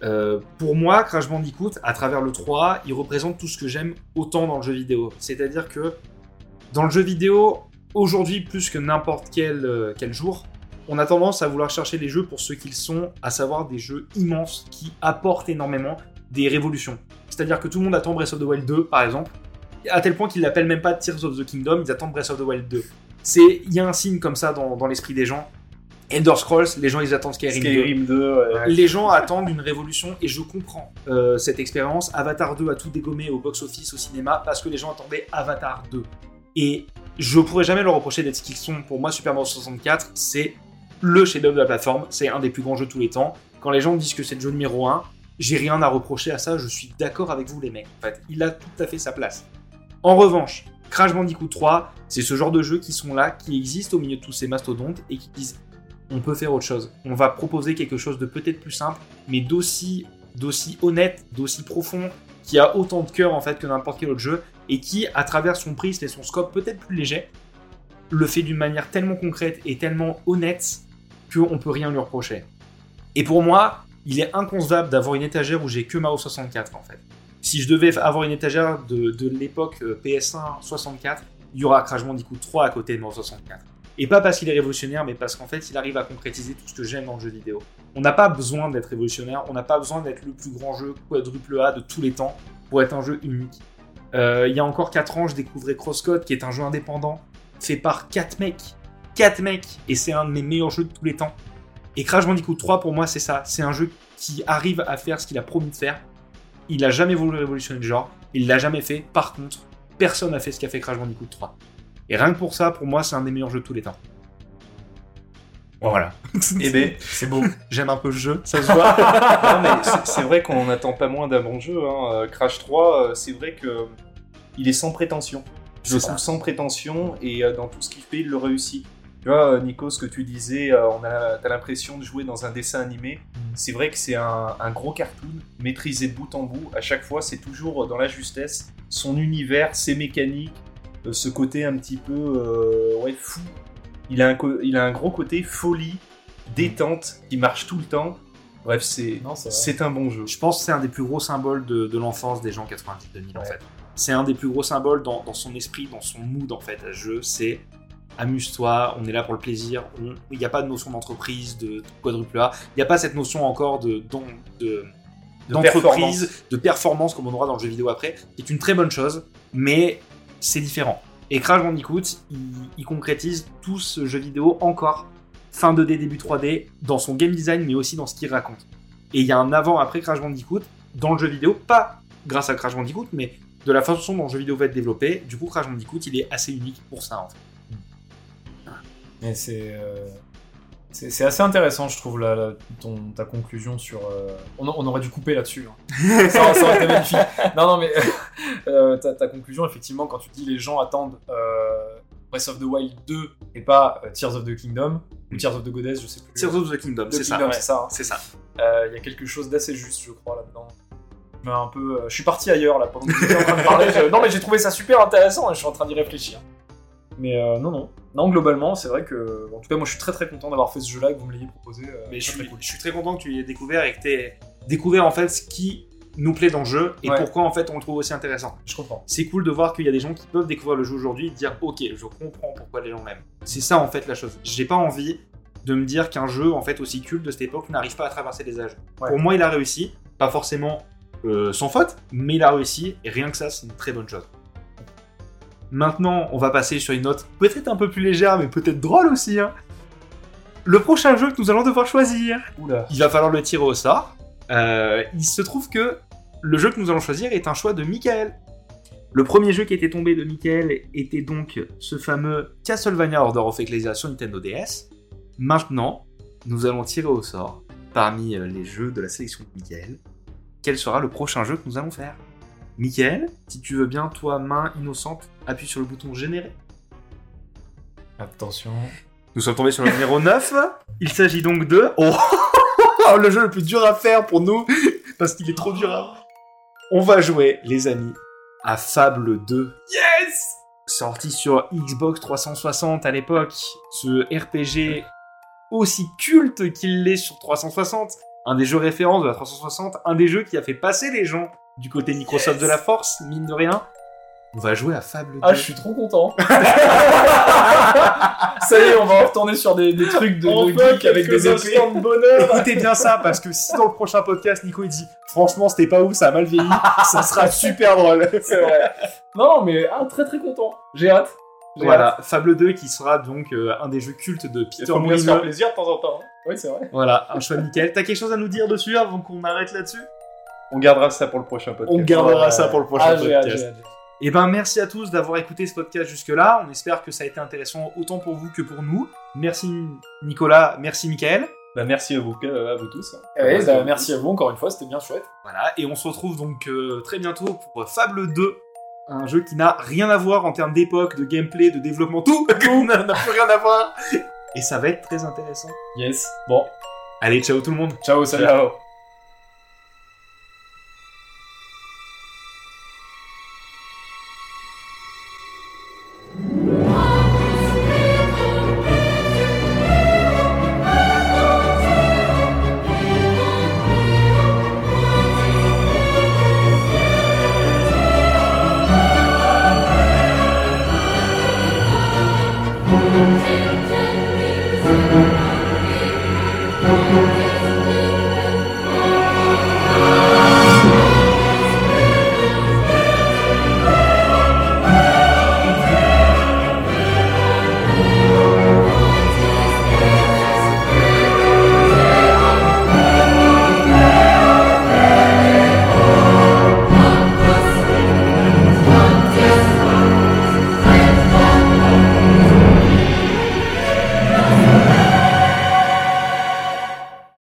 Euh, pour moi, Crash Bandicoot, à travers le 3, il représente tout ce que j'aime autant dans le jeu vidéo. C'est-à-dire que dans le jeu vidéo, aujourd'hui plus que n'importe quel, euh, quel jour, on a tendance à vouloir chercher les jeux pour ce qu'ils sont, à savoir des jeux immenses qui apportent énormément des révolutions. C'est-à-dire que tout le monde attend Breath of the Wild 2, par exemple, à tel point qu'ils l'appellent même pas Tears of the Kingdom, ils attendent Breath of the Wild 2. C'est, il y a un signe comme ça dans, dans l'esprit des gens. Elder Scrolls, les gens ils attendent Skyrim, 2. Skyrim 2, ouais. Les gens attendent une révolution et je comprends euh, cette expérience. Avatar 2 a tout dégommé au box-office, au cinéma, parce que les gens attendaient Avatar 2. Et je pourrais jamais leur reprocher d'être ce qu'ils sont. Pour moi, Super Mario 64, c'est le chef-d'œuvre de la plateforme. C'est un des plus grands jeux de tous les temps. Quand les gens disent que c'est le jeu numéro 1, j'ai rien à reprocher à ça. Je suis d'accord avec vous, les mecs. En fait, il a tout à fait sa place. En revanche, Crash Bandicoot 3, c'est ce genre de jeux qui sont là, qui existent au milieu de tous ces mastodontes et qui disent on peut faire autre chose. On va proposer quelque chose de peut-être plus simple, mais d'aussi, d'aussi honnête, d'aussi profond, qui a autant de cœur en fait que n'importe quel autre jeu, et qui, à travers son prisme et son scope peut-être plus léger, le fait d'une manière tellement concrète et tellement honnête qu'on peut rien lui reprocher. Et pour moi, il est inconcevable d'avoir une étagère où j'ai que Mario 64 en fait. Si je devais avoir une étagère de, de l'époque euh, PS1 64, il y aura Crash Bandicoot 3 à côté de Mario 64. Et pas parce qu'il est révolutionnaire, mais parce qu'en fait, il arrive à concrétiser tout ce que j'aime dans le jeu vidéo. On n'a pas besoin d'être révolutionnaire, on n'a pas besoin d'être le plus grand jeu quadruple A de tous les temps pour être un jeu unique. Euh, il y a encore 4 ans, je découvrais Crosscode, qui est un jeu indépendant, fait par 4 mecs. 4 mecs Et c'est un de mes meilleurs jeux de tous les temps. Et Crash Bandicoot 3, pour moi, c'est ça. C'est un jeu qui arrive à faire ce qu'il a promis de faire. Il a jamais voulu révolutionner le genre. Il l'a jamais fait. Par contre, personne n'a fait ce qu'a fait Crash Bandicoot 3. Et rien que pour ça, pour moi, c'est un des meilleurs jeux de tous les temps. Voilà. Eh ben, C'est beau. J'aime un peu le jeu, ça se voit. non, mais c'est- vrai qu'on n'attend pas moins d'un bon jeu. hein. Euh, Crash 3, euh, c'est vrai que il est sans prétention. Je le trouve sans prétention et euh, dans tout ce qu'il fait, il le réussit. Tu vois, euh, Nico, ce que tu disais, euh, on a, t'as l'impression de jouer dans un dessin animé. C'est vrai que c'est un, un gros cartoon maîtrisé de bout en bout. À chaque fois, c'est toujours dans la justesse. Son univers, ses mécaniques, euh, ce côté un petit peu euh, ouais, fou. Il a, un il a un gros côté folie, détente, qui marche tout le temps. Bref, c'est Non, c'est un bon jeu. Je pense que c'est un des plus gros symboles de, de l'enfance des gens 90-2000 en fait. C'est un des plus gros symboles dans, dans son esprit, dans son mood en fait à jeu. C'est amuse-toi, on est là pour le plaisir. Il n'y a pas de notion d'entreprise, de, de quadruple A. Il n'y a pas cette notion encore de d'en- de- De d'entreprise, de performance comme on aura dans le jeu vidéo après. C'est une très bonne chose, mais c'est différent. Et Crash Bandicoot, il, il concrétise tout ce jeu vidéo encore fin 2D, début 3D, dans son game design, mais aussi dans ce qu'il raconte. Et il y a un avant-après Crash Bandicoot dans le jeu vidéo, pas grâce à Crash Bandicoot, mais de la façon dont le jeu vidéo va être développé. Du coup, Crash Bandicoot, il est assez unique pour ça, en fait. Mais c'est euh, c'est assez intéressant, je trouve, la, la- ton, ta conclusion sur. euh, On, on aurait dû couper là-dessus. hein. ça, ça aurait été magnifique. Non, non, mais euh, ta, ta conclusion, effectivement, quand tu dis les gens attendent euh, Breath of the Wild 2 et pas Tears of the Kingdom ou Tears of the Goddess, je sais plus. Tears of the Kingdom, c'est ça. C'est ça. hein. Il y a quelque chose d'assez juste, je crois, là-dedans. Mais un peu, je suis parti ailleurs là pendant que étiez en train de parler. je- Non, mais j'ai trouvé ça super intéressant et je suis en train d'y réfléchir. Mais euh, non, non. Non, globalement, c'est vrai que. En tout cas, moi je suis très très content d'avoir fait ce jeu-là et que vous me l'ayez proposé. euh, Mais je suis, très cool. je suis très content que tu l'aies découvert et que tu aies découvert en fait ce qui nous plaît dans le jeu et Ouais. pourquoi en fait on le trouve aussi intéressant. Je comprends. C'est cool de voir qu'il y a des gens qui peuvent découvrir le jeu aujourd'hui et dire ok, je comprends pourquoi les gens l'aiment. C'est ça en fait la chose. J'ai pas envie de me dire qu'un jeu en fait aussi culte de cette époque n'arrive pas à traverser les âges. Ouais. Pour moi, il a réussi, pas forcément euh, sans faute, mais il a réussi et rien que ça, c'est une très bonne chose. Maintenant, on va passer sur une note peut-être un peu plus légère, mais peut-être drôle aussi. hein. Le prochain jeu que nous allons devoir choisir Oula. il va falloir le tirer au sort. Euh, il se trouve que le jeu que nous allons choisir est un choix de Michael. Le premier jeu qui était tombé de Michael était donc ce fameux Castlevania Order of Ecclesia sur Nintendo DS. Maintenant, nous allons tirer au sort, parmi euh, les jeux de la sélection de Michael, quel sera le prochain jeu que nous allons faire? Michael, si tu veux bien, toi, main innocente, appuie sur le bouton générer. Attention. Nous sommes tombés sur le numéro 9. Il s'agit donc de... Oh Le jeu le plus dur à faire pour nous, parce qu'il est trop dur à... On va jouer, les amis, à Fable 2. Yes sorti sur Xbox 360 à l'époque, ce RPG aussi culte qu'il l'est sur 360, un des jeux références de la 360, un des jeux qui a fait passer les gens du côté Microsoft de la Force, mine de rien. On va jouer à Fable 2. Ah, je suis trop content. Ça y est, on va retourner sur des, des trucs de, geek avec des épées. instants de bonheur. Écoutez bien ça, parce que si dans le prochain podcast, Nico il dit Franchement, c'était pas ouf, ça a mal vieilli, ça sera super drôle. C'est vrai. Non, non, mais ah, très très content. J'ai hâte. J'ai Voilà, Fable 2 qui sera donc euh, un des jeux cultes de Peter Molyneux. plaisir de temps en temps. hein. Oui, c'est vrai. Voilà, un choix nickel. T'as quelque chose à nous dire dessus avant qu'on arrête là-dessus? On gardera ça pour le prochain podcast. On gardera ça pour le prochain Ah, podcast. Et ben merci à tous d'avoir écouté ce podcast jusque-là. On espère que ça a été intéressant autant pour vous que pour nous. Merci Nicolas, merci Michael. Bah, merci à vous, à vous tous. Eh merci à vous encore une fois, c'était bien chouette. Voilà, et on se retrouve donc euh, très bientôt pour Fable 2, un jeu qui n'a rien à voir en termes d'époque, de gameplay, de développement, tout, tout n'a n'a plus rien à voir. Et ça va être très intéressant. Yes. Bon, Allez, ciao tout le monde. ciao, salut. Ciao.